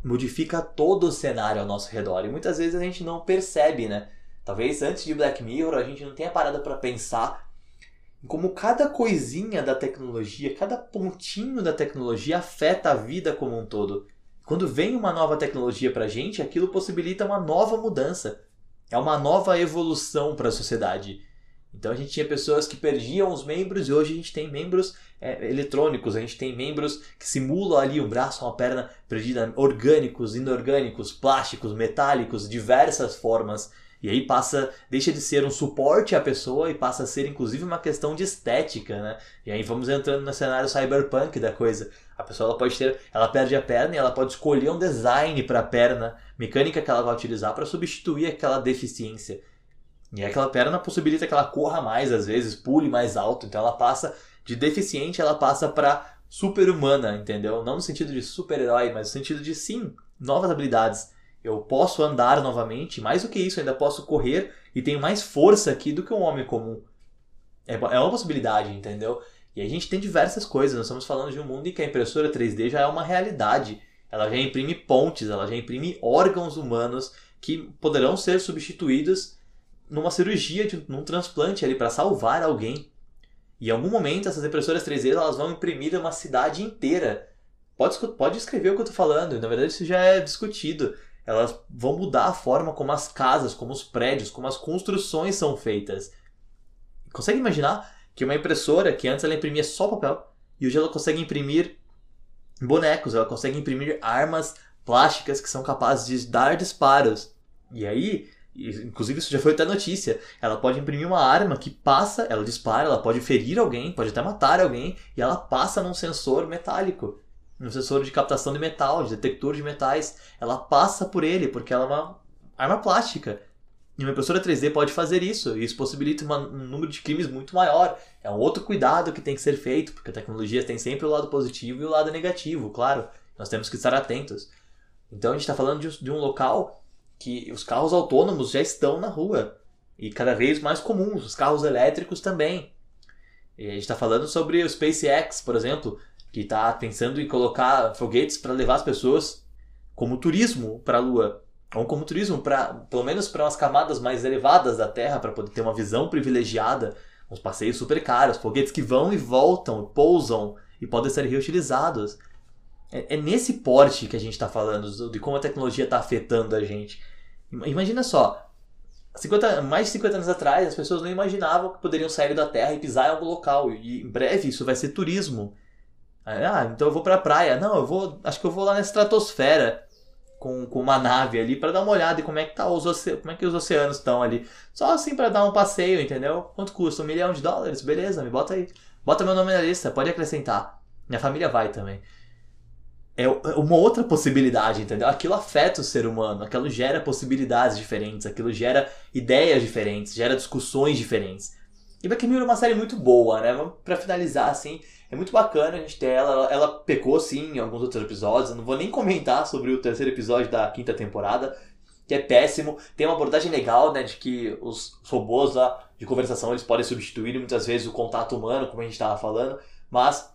Modifica todo o cenário ao nosso redor e muitas vezes a gente não percebe, né? Talvez antes de Black Mirror a gente não tenha parado para pensar como cada coisinha da tecnologia, cada pontinho da tecnologia afeta a vida como um todo. Quando vem uma nova tecnologia para a gente, aquilo possibilita uma nova mudança. É uma nova evolução para a sociedade. Então a gente tinha pessoas que perdiam os membros e hoje a gente tem membros é, eletrônicos, a gente tem membros que simulam ali um braço, uma perna perdida, orgânicos, inorgânicos, plásticos, metálicos, diversas formas. E aí passa, deixa de ser um suporte à pessoa e passa a ser inclusive uma questão de estética, né? E aí vamos entrando no cenário cyberpunk da coisa. A pessoa ela pode ter, ela perde a perna e ela pode escolher um design para a perna mecânica que ela vai utilizar para substituir aquela deficiência. E aquela perna possibilita que ela corra mais às vezes, pule mais alto, então ela passa de deficiente, ela passa para super-humana, entendeu? Não no sentido de super-herói, mas no sentido de sim, novas habilidades eu posso andar novamente, mais do que isso, ainda posso correr e tenho mais força aqui do que um homem comum. É, é uma possibilidade, entendeu? E a gente tem diversas coisas. Nós estamos falando de um mundo em que a impressora 3D já é uma realidade. Ela já imprime pontes, ela já imprime órgãos humanos que poderão ser substituídos numa cirurgia, de, num transplante ali para salvar alguém. E em algum momento essas impressoras 3D elas vão imprimir uma cidade inteira. Pode, pode escrever o que eu estou falando, na verdade isso já é discutido elas vão mudar a forma como as casas, como os prédios, como as construções são feitas. Consegue imaginar que uma impressora que antes ela imprimia só papel e hoje ela consegue imprimir bonecos, ela consegue imprimir armas plásticas que são capazes de dar disparos. E aí, inclusive isso já foi até notícia, ela pode imprimir uma arma que passa, ela dispara, ela pode ferir alguém, pode até matar alguém e ela passa num sensor metálico um sensor de captação de metal, de detector de metais. Ela passa por ele, porque ela é uma arma plástica. E uma impressora 3D pode fazer isso, e isso possibilita uma, um número de crimes muito maior. É um outro cuidado que tem que ser feito, porque a tecnologia tem sempre o lado positivo e o lado negativo, claro. Nós temos que estar atentos. Então a gente está falando de, de um local que os carros autônomos já estão na rua. E cada vez mais comuns, os carros elétricos também. E a gente está falando sobre o SpaceX, por exemplo, que está pensando em colocar foguetes para levar as pessoas como turismo para a Lua, ou como turismo para, pelo menos para umas camadas mais elevadas da Terra, para poder ter uma visão privilegiada, uns passeios super caros, foguetes que vão e voltam, pousam e podem ser reutilizados. É, é nesse porte que a gente está falando, de como a tecnologia está afetando a gente. Imagina só, 50, mais de 50 anos atrás, as pessoas não imaginavam que poderiam sair da Terra e pisar em algum local. E em breve isso vai ser turismo. Ah, então eu vou pra praia. Não, eu vou. Acho que eu vou lá na estratosfera com, com uma nave ali para dar uma olhada em como é que tá os oce... como é que os oceanos estão ali. Só assim para dar um passeio, entendeu? Quanto custa? Um milhão de dólares? Beleza, me bota aí. Bota meu nome na lista, pode acrescentar. Minha família vai também. É, é uma outra possibilidade, entendeu? Aquilo afeta o ser humano, aquilo gera possibilidades diferentes, aquilo gera ideias diferentes, gera discussões diferentes. E Black Mirror é uma série muito boa, né? Pra finalizar, assim, é muito bacana a gente ter ela. Ela pecou, sim, em alguns outros episódios. Eu não vou nem comentar sobre o terceiro episódio da quinta temporada, que é péssimo. Tem uma abordagem legal, né, de que os robôs lá de conversação eles podem substituir muitas vezes o contato humano, como a gente estava falando, mas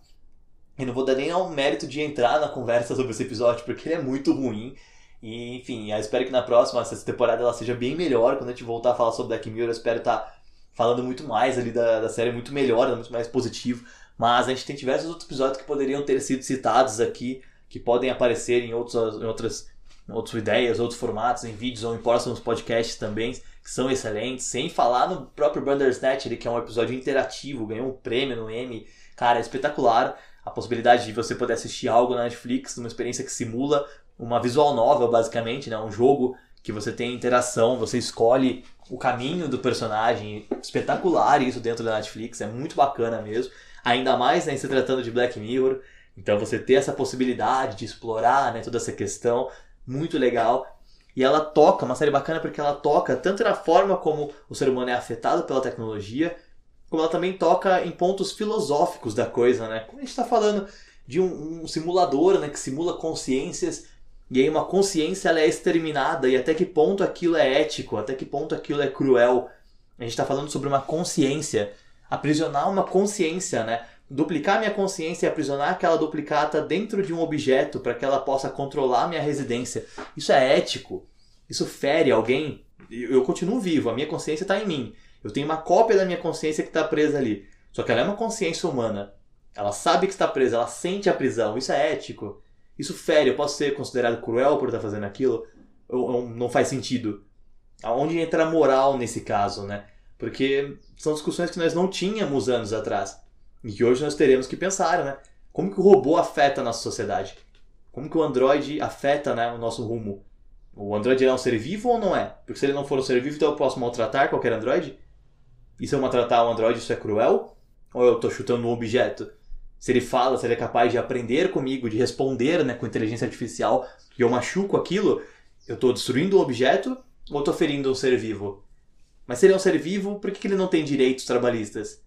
eu não vou dar nem ao mérito de entrar na conversa sobre esse episódio, porque ele é muito ruim. E, enfim, eu espero que na próxima, essa temporada, ela seja bem melhor. Quando a gente voltar a falar sobre Black Mirror, eu espero estar tá falando muito mais ali da, da série, muito melhor, muito mais positivo. Mas a gente tem diversos outros episódios que poderiam ter sido citados aqui, que podem aparecer em, outros, em outras, em outras ideias, outros formatos, em vídeos ou em próximos podcasts também, que são excelentes. Sem falar no próprio Bandersnatch, que é um episódio interativo, ganhou um prêmio no Emmy. Cara, é espetacular a possibilidade de você poder assistir algo na Netflix, uma experiência que simula uma visual novel, basicamente, né? um jogo que você tem interação, você escolhe o caminho do personagem. Espetacular isso dentro da Netflix, é muito bacana mesmo ainda mais né, se tratando de Black Mirror. Então você ter essa possibilidade de explorar né, toda essa questão, muito legal. E ela toca, uma série bacana porque ela toca tanto na forma como o ser humano é afetado pela tecnologia, como ela também toca em pontos filosóficos da coisa, né? Como a gente está falando de um, um, simulador né, que simula consciências, e aí uma consciência ela é exterminada, e até que ponto aquilo é ético, até que ponto aquilo é cruel. A gente está falando sobre uma consciência aprisionar uma consciência, né? Duplicar minha consciência e aprisionar aquela duplicata dentro de um objeto para que ela possa controlar minha residência. Isso é ético? Isso fere alguém? Eu continuo vivo, a minha consciência está em mim. Eu tenho uma cópia da minha consciência que está presa ali. Só que ela é uma consciência humana. Ela sabe que está presa, ela sente a prisão. Isso é ético? Isso fere? Eu posso ser considerado cruel por estar fazendo aquilo? Ou, ou não faz sentido? Aonde entra a moral nesse caso, né? Porque são discussões que nós não tínhamos anos atrás. E que hoje nós teremos que pensar, né? Como que o robô afeta a nossa sociedade? Como que o Android afeta né, o nosso rumo? O Android é um ser vivo ou não é? Porque se ele não for um ser vivo, então eu posso maltratar qualquer Android? E se eu maltratar um Android, isso é cruel? Ou eu estou chutando um objeto? Se ele fala, se ele é capaz de aprender comigo, de responder né, com inteligência artificial, e eu machuco aquilo, eu estou destruindo o objeto ou estou ferindo um ser vivo? Mas se ele é um ser vivo, por que, ele não tem direitos trabalhistas?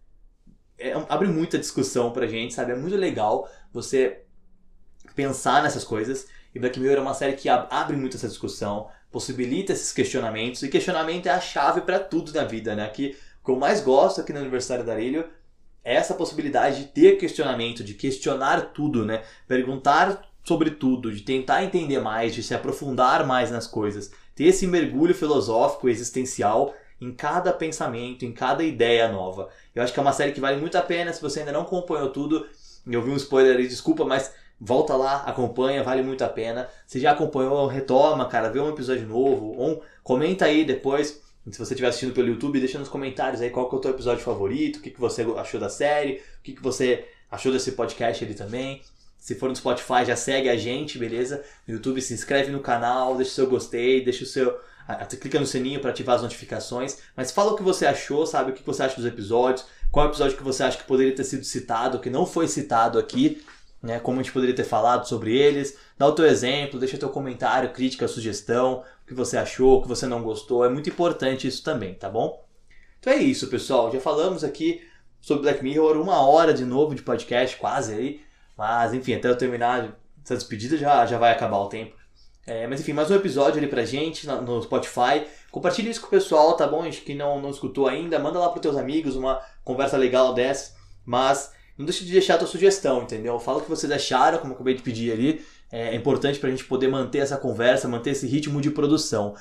É, abre muita discussão pra gente, sabe? É muito legal você pensar nessas coisas. E Black Mirror é uma série que abre muito essa discussão, possibilita esses questionamentos. E questionamento é a chave para tudo na vida, né? Que o que eu mais gosto aqui na Universidade da Arilho é essa possibilidade de ter questionamento, de questionar tudo, né? Perguntar sobre tudo, de tentar entender mais, de se aprofundar mais nas coisas. Ter esse mergulho filosófico existencial em cada pensamento, em cada ideia nova. Eu acho que é uma série que vale muito a pena. Se você ainda não acompanhou tudo, eu vi um spoiler aí, desculpa, mas volta lá, acompanha, vale muito a pena. Se já acompanhou, retoma, cara, vê um episódio novo, ou comenta aí depois. Se você estiver assistindo pelo YouTube, deixa nos comentários aí qual que é o teu episódio favorito, o que, que você achou da série, o que, que você achou desse podcast ali também. Se for no Spotify, já segue a gente, beleza? No YouTube, se inscreve no canal, deixa o seu gostei, deixa o seu clica no sininho para ativar as notificações, mas fala o que você achou, sabe? O que você acha dos episódios, qual episódio que você acha que poderia ter sido citado, que não foi citado aqui, né? Como a gente poderia ter falado sobre eles. Dá o teu exemplo, deixa teu comentário, crítica, sugestão, o que você achou, o que você não gostou. É muito importante isso também, tá bom? Então é isso, pessoal. Já falamos aqui sobre Black Mirror, uma hora de novo de podcast, quase aí. Mas enfim, até eu terminar essa despedida já, já vai acabar o tempo. É, mas enfim, mais um episódio ali pra gente no Spotify. Compartilhe isso com o pessoal, tá bom? Gente que não, não escutou ainda, manda lá pros teus amigos uma conversa legal dessa. Mas não deixe de deixar a tua sugestão, entendeu? Fala o que vocês acharam, como eu acabei de pedir ali. É importante pra gente poder manter essa conversa, manter esse ritmo de produção.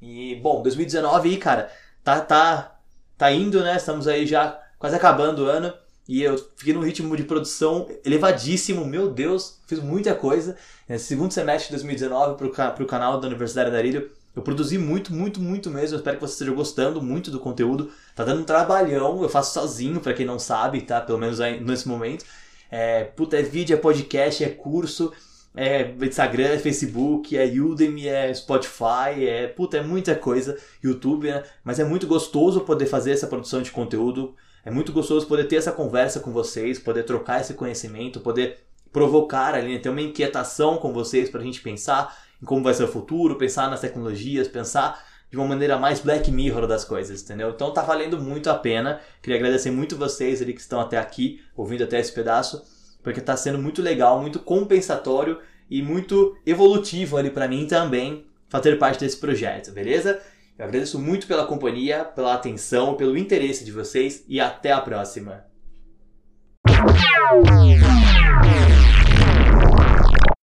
E, bom, 2019 aí, cara, tá, tá, tá indo, né? Estamos aí já quase acabando o ano. E eu fiquei num ritmo de produção elevadíssimo, meu Deus, fiz muita coisa. Nesse segundo semestre de 2019 para o canal da Universidade da Arilho, Eu produzi muito, muito, muito mesmo. Eu espero que você esteja gostando muito do conteúdo. Tá dando um trabalhão, eu faço sozinho, para quem não sabe, tá? Pelo menos nesse momento. É, puta, é vídeo, é podcast, é curso, é Instagram, é Facebook, é Udemy, é Spotify, é, puta, é muita coisa, YouTube, né? Mas é muito gostoso poder fazer essa produção de conteúdo. É muito gostoso poder ter essa conversa com vocês, poder trocar esse conhecimento, poder provocar ali, né? ter uma inquietação com vocês para a gente pensar em como vai ser o futuro, pensar nas tecnologias, pensar de uma maneira mais Black Mirror das coisas, entendeu? Então tá valendo muito a pena. Queria agradecer muito vocês ali que estão até aqui, ouvindo até esse pedaço, porque tá sendo muito legal, muito compensatório e muito evolutivo ali para mim também fazer parte desse projeto, beleza? Eu agradeço muito pela companhia, pela atenção, pelo interesse de vocês e até a próxima.